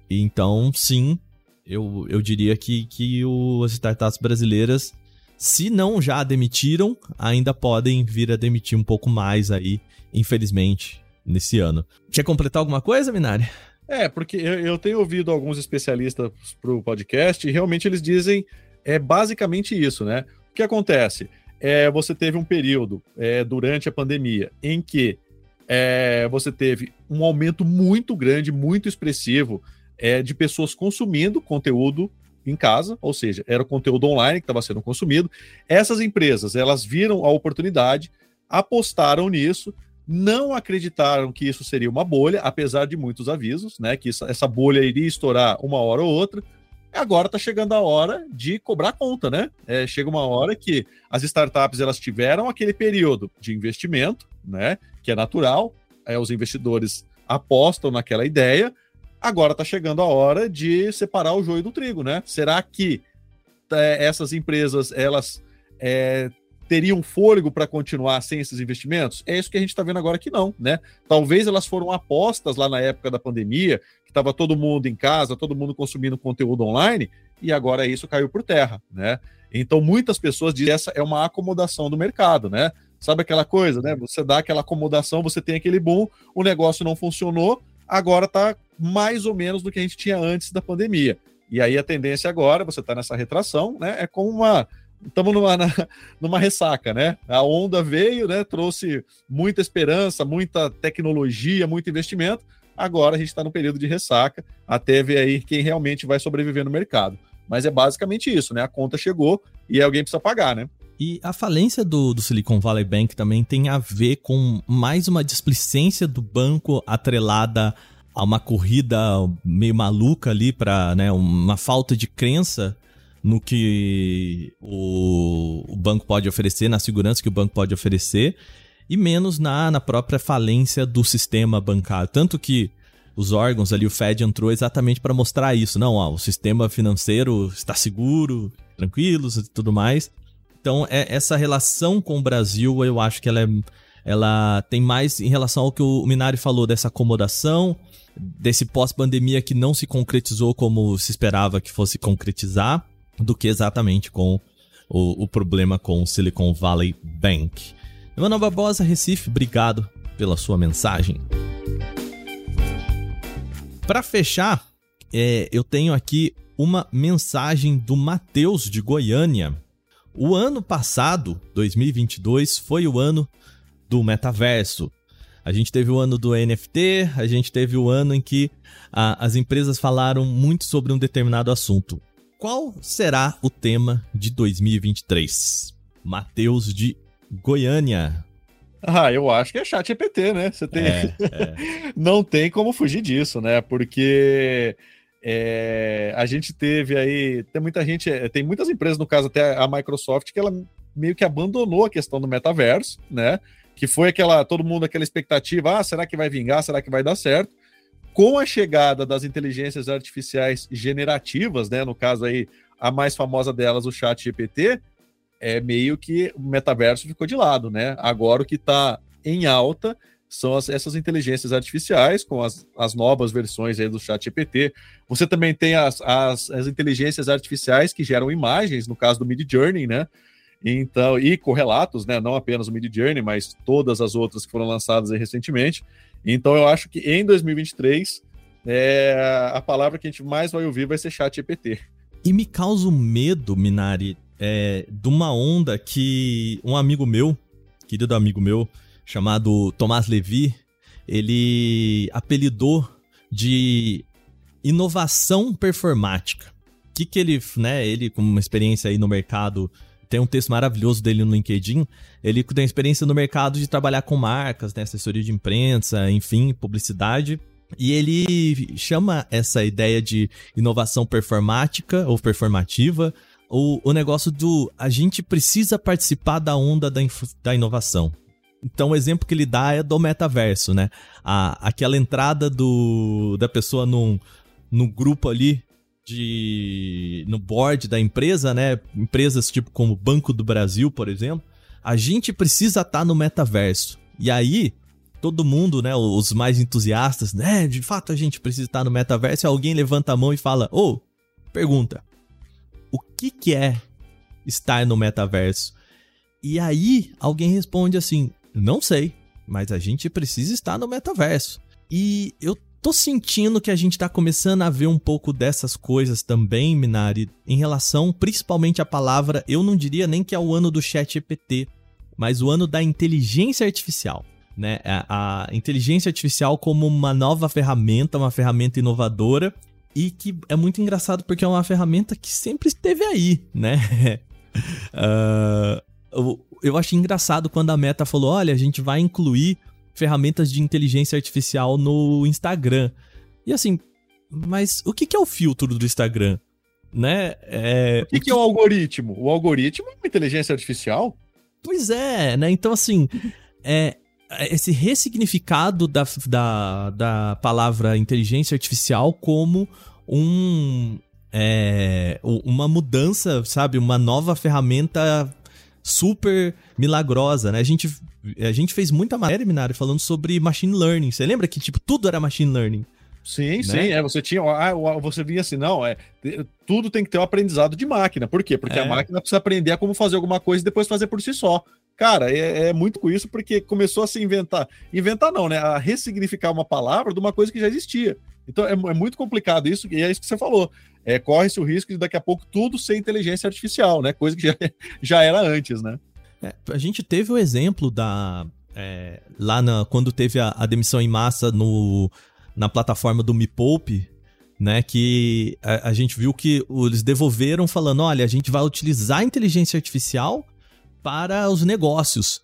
Então, sim, eu, eu diria que, que o, as startups brasileiras, se não já demitiram, ainda podem vir a demitir um pouco mais aí, infelizmente, nesse ano. Quer completar alguma coisa, Minari? É, porque eu, tenho ouvido alguns especialistas pro podcast e realmente eles dizem é basicamente isso, né? O que acontece? É, você teve um período é, durante a pandemia em que é, você teve um aumento muito grande, muito expressivo é, de pessoas consumindo conteúdo em casa, ou seja, era o conteúdo online que estava sendo consumido. Essas empresas, elas viram a oportunidade, apostaram nisso, não acreditaram que isso seria uma bolha, apesar de muitos avisos, né, que essa bolha iria estourar uma hora ou outra. Agora está chegando a hora de cobrar conta, né? É, chega uma hora que as startups elas tiveram aquele período de investimento, né, que é natural. É, os investidores apostam naquela ideia, Agora está chegando a hora de separar o joio do trigo, né? Será que é, essas empresas elas é, teriam fôlego para continuar sem esses investimentos? É isso que a gente está vendo agora que não, né? Talvez elas foram apostas lá na época da pandemia, que estava todo mundo em casa, todo mundo consumindo conteúdo online, e agora isso caiu por terra, né? Então muitas pessoas dizem que essa é uma acomodação do mercado, né? Sabe aquela coisa, né? Você dá aquela acomodação, você tem aquele boom, o negócio não funcionou, agora está mais ou menos do que a gente tinha antes da pandemia. E aí a tendência agora, você está nessa retração, né? É como uma. Estamos numa, numa ressaca, né? A onda veio, né? Trouxe muita esperança, muita tecnologia, muito investimento. Agora a gente está no período de ressaca, até ver aí quem realmente vai sobreviver no mercado. Mas é basicamente isso, né? A conta chegou e alguém precisa pagar, né? E a falência do, do, Silicon Valley Bank também tem a ver com mais uma displicência do banco atrelada a uma corrida meio maluca ali para né, uma falta de crença no que o, o, banco pode oferecer, na segurança que o banco pode oferecer, e menos na, na própria falência do sistema bancário. Tanto que os órgãos ali, o Fed entrou exatamente para mostrar isso. Não, ó, o sistema financeiro está seguro, tranquilos e tudo mais. Então, é, essa relação com o Brasil, eu acho que ela, é, ela tem mais em relação ao que o Minari falou, dessa acomodação, desse pós-pandemia que não se concretizou como se esperava que fosse concretizar, do que exatamente com o, o problema com o Silicon Valley Bank. Emanuel Barbosa, Recife, obrigado pela sua mensagem. Para fechar, é, eu tenho aqui uma mensagem do Matheus de Goiânia. O ano passado, 2022, foi o ano do metaverso. A gente teve o ano do NFT, a gente teve o ano em que a, as empresas falaram muito sobre um determinado assunto. Qual será o tema de 2023? Matheus de Goiânia. Ah, eu acho que é chat EPT, né? Você tem. É, é. Não tem como fugir disso, né? Porque é, a gente teve aí. Tem muita gente, é, tem muitas empresas, no caso até a Microsoft, que ela meio que abandonou a questão do metaverso, né? Que foi aquela, todo mundo aquela expectativa, ah, será que vai vingar? Será que vai dar certo? Com a chegada das inteligências artificiais generativas, né? No caso aí, a mais famosa delas, o Chat GPT, é meio que o metaverso ficou de lado, né? Agora o que está em alta são as, essas inteligências artificiais, com as, as novas versões aí do Chat GPT. Você também tem as, as, as inteligências artificiais que geram imagens, no caso do Mid Journey, né? Então, e correlatos, né? Não apenas o Mid Journey, mas todas as outras que foram lançadas recentemente. Então, eu acho que em 2023 é, a palavra que a gente mais vai ouvir vai ser Chat GPT. E me causa um medo, Minari, é, de uma onda que um amigo meu, querido amigo meu, chamado Tomás Levi, ele apelidou de inovação performática. O que, que ele, né, ele com uma experiência aí no mercado, tem um texto maravilhoso dele no LinkedIn, ele tem experiência no mercado de trabalhar com marcas, né, assessoria de imprensa, enfim, publicidade, e ele chama essa ideia de inovação performática ou performativa o, o negócio do a gente precisa participar da onda da, da inovação. Então, o exemplo que ele dá é do metaverso, né? A, aquela entrada do, da pessoa num, no grupo ali de no board da empresa, né? Empresas tipo como Banco do Brasil, por exemplo. A gente precisa estar tá no metaverso. E aí, todo mundo, né? Os mais entusiastas, né? De fato, a gente precisa estar tá no metaverso. E alguém levanta a mão e fala: Ô, oh, pergunta o que, que é estar no metaverso? E aí alguém responde assim: não sei, mas a gente precisa estar no metaverso. E eu tô sentindo que a gente tá começando a ver um pouco dessas coisas também, Minari, em relação principalmente à palavra, eu não diria nem que é o ano do chat EPT, mas o ano da inteligência artificial. Né? A, a inteligência artificial como uma nova ferramenta, uma ferramenta inovadora e que é muito engraçado porque é uma ferramenta que sempre esteve aí, né? uh, eu, eu achei engraçado quando a Meta falou: olha, a gente vai incluir ferramentas de inteligência artificial no Instagram. E assim, mas o que, que é o filtro do Instagram? Né? É, o, que, o que, que é o algoritmo? O algoritmo é uma inteligência artificial? Pois é, né? Então, assim, é, esse ressignificado da, da, da palavra inteligência artificial como um é, uma mudança, sabe? Uma nova ferramenta super milagrosa, né? A gente, a gente fez muita matéria, Minari, falando sobre machine learning. Você lembra que, tipo, tudo era machine learning? Sim, né? sim. É, você tinha. Ah, você via assim, não, é, tudo tem que ter um aprendizado de máquina. Por quê? Porque é. a máquina precisa aprender a como fazer alguma coisa e depois fazer por si só. Cara, é, é, muito com isso porque começou a se inventar. Inventar não, né? A ressignificar uma palavra de uma coisa que já existia. Então é, é muito complicado isso, e é isso que você falou. É, Corre-se o risco de daqui a pouco tudo ser inteligência artificial, né? Coisa que já, já era antes, né? É, a gente teve o exemplo da. É, lá na, quando teve a, a, demissão em massa no, na plataforma do Me Poupe, né? Que a, a, gente viu que eles devolveram falando: olha, a gente vai utilizar a inteligência artificial para os negócios.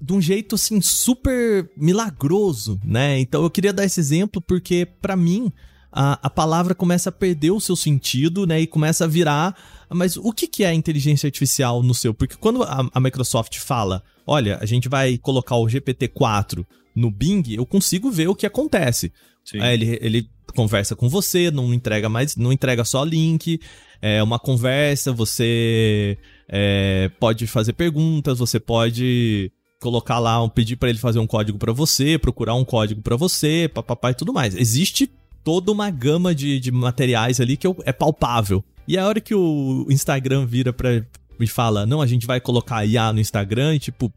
De um jeito assim super milagroso, né? Então eu queria dar esse exemplo porque, para mim, a, a palavra começa a perder o seu sentido, né? E começa a virar. Mas o que, que é inteligência artificial no seu? Porque quando a, a Microsoft fala, olha, a gente vai colocar o GPT-4 no Bing, eu consigo ver o que acontece. Ele, ele conversa com você, não entrega mais, não entrega só link, é uma conversa, você é, pode fazer perguntas, você pode colocar lá, pedir para ele fazer um código para você, procurar um código para você, papapá e tudo mais. Existe toda uma gama de, de materiais ali que é palpável. E a hora que o Instagram vira pra, e fala, não, a gente vai colocar IA no Instagram, e tipo,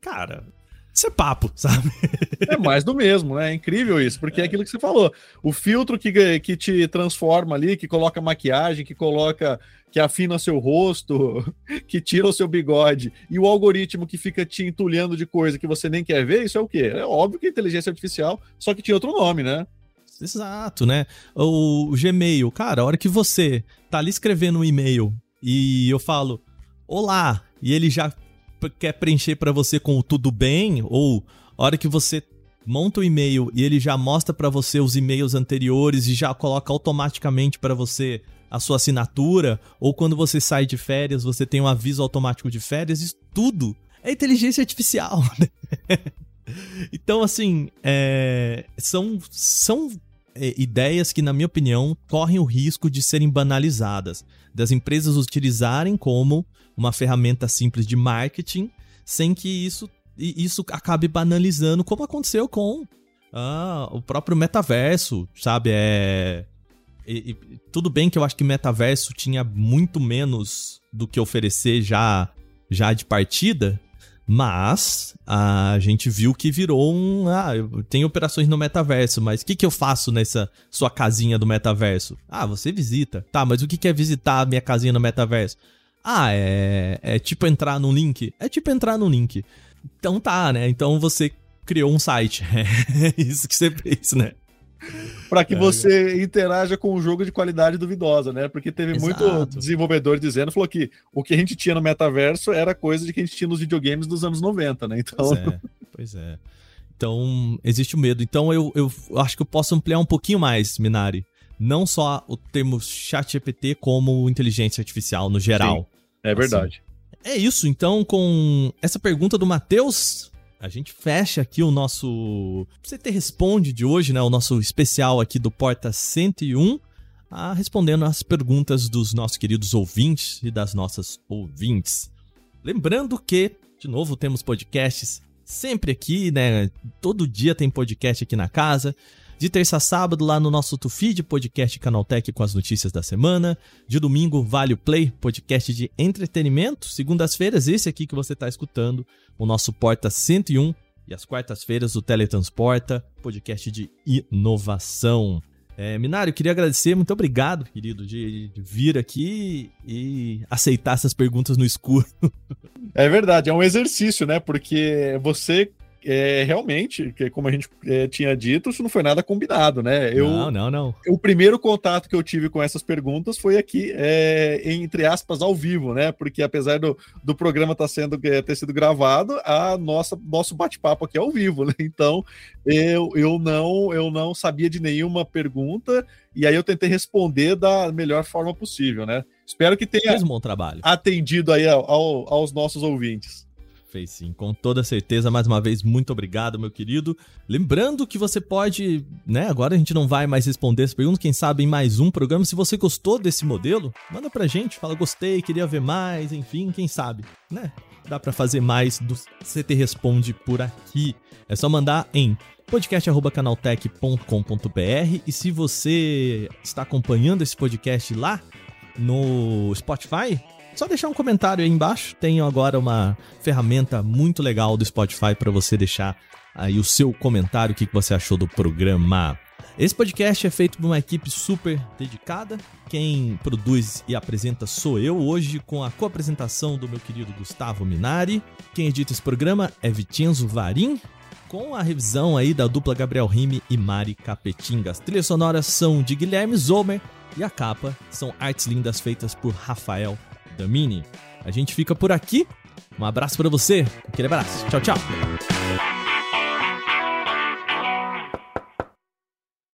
cara, isso é papo, sabe? É mais do mesmo, né? É incrível isso, porque é. é aquilo que você falou. O filtro que, que te transforma ali, que coloca maquiagem, que coloca, que afina seu rosto, que tira o seu bigode, e o algoritmo que fica te entulhando de coisa que você nem quer ver, isso é o quê? É óbvio que é inteligência artificial, só que tinha outro nome, né? Exato, né? O Gmail, cara, a hora que você tá ali escrevendo um e-mail e eu falo, olá, e ele já quer preencher para você com tudo bem, ou a hora que você monta o e-mail e ele já mostra para você os e-mails anteriores e já coloca automaticamente para você a sua assinatura, ou quando você sai de férias, você tem um aviso automático de férias, isso tudo é inteligência artificial. Né? então, assim, é, são, são ideias que, na minha opinião, correm o risco de serem banalizadas, das empresas utilizarem como uma ferramenta simples de marketing, sem que isso, isso acabe banalizando, como aconteceu com ah, o próprio metaverso, sabe? É e, e, tudo bem que eu acho que metaverso tinha muito menos do que oferecer já, já de partida, mas a gente viu que virou um. Ah, tem operações no metaverso, mas o que, que eu faço nessa sua casinha do metaverso? Ah, você visita. Tá, mas o que, que é visitar a minha casinha no metaverso? Ah, é, é tipo entrar num link? É tipo entrar num link. Então tá, né? Então você criou um site. É isso que você fez, né? Para que é, você interaja com um jogo de qualidade duvidosa, né? Porque teve Exato. muito desenvolvedor dizendo, falou que o que a gente tinha no metaverso era coisa de que a gente tinha nos videogames dos anos 90, né? Então... Pois é, pois é. Então, existe o medo. Então, eu, eu acho que eu posso ampliar um pouquinho mais, Minari. Não só o termo chat GPT, como inteligência artificial no geral. Sim, é verdade. Assim, é isso. Então, com essa pergunta do Matheus, a gente fecha aqui o nosso CT Responde de hoje, né? O nosso especial aqui do Porta 101, ah, respondendo as perguntas dos nossos queridos ouvintes e das nossas ouvintes. Lembrando que, de novo, temos podcasts sempre aqui, né? Todo dia tem podcast aqui na casa. De terça a sábado, lá no nosso Tufid, podcast Canaltech com as notícias da semana. De domingo, Vale Play, podcast de entretenimento. Segundas-feiras, esse aqui que você está escutando, o nosso Porta 101. E às quartas-feiras, o Teletransporta, podcast de inovação. É, Minário, queria agradecer, muito obrigado, querido, de, de, vir aqui e aceitar essas perguntas no escuro. É verdade, é um exercício, né? Porque você é, realmente, que como a gente é, tinha dito, isso não foi nada combinado, né? Eu, não, não, não. O primeiro contato que eu tive com essas perguntas foi aqui, é, entre aspas, ao vivo, né? Porque apesar do, do programa tá sendo, é, ter sido gravado, a nossa nosso bate-papo aqui é ao vivo, né? Então, eu, eu, não, eu não sabia de nenhuma pergunta e aí eu tentei responder da melhor forma possível, né? Espero que tenha Fez um bom trabalho. atendido aí ao, ao, aos nossos ouvintes. Fez sim, com toda certeza. Mais uma vez, muito obrigado, meu querido. Lembrando que você pode, né? Agora a gente não vai mais responder essa pergunta, quem sabe em mais um programa. Se você gostou desse modelo, manda pra gente, fala gostei, queria ver mais, enfim, quem sabe, né? Dá para fazer mais do CT Responde por aqui. É só mandar em podcast@canaltech.com.br e se você está acompanhando esse podcast lá no Spotify, só deixar um comentário aí embaixo. Tenho agora uma ferramenta muito legal do Spotify para você deixar aí o seu comentário, o que você achou do programa. Esse podcast é feito por uma equipe super dedicada. Quem produz e apresenta sou eu, hoje com a co-apresentação do meu querido Gustavo Minari. Quem edita esse programa é Vicenzo Varim, com a revisão aí da dupla Gabriel Rime e Mari Capetinga. As trilhas sonoras são de Guilherme Zomer e a capa são artes lindas feitas por Rafael Damini. A gente fica por aqui. Um abraço para você. Aquele abraço. Tchau, tchau.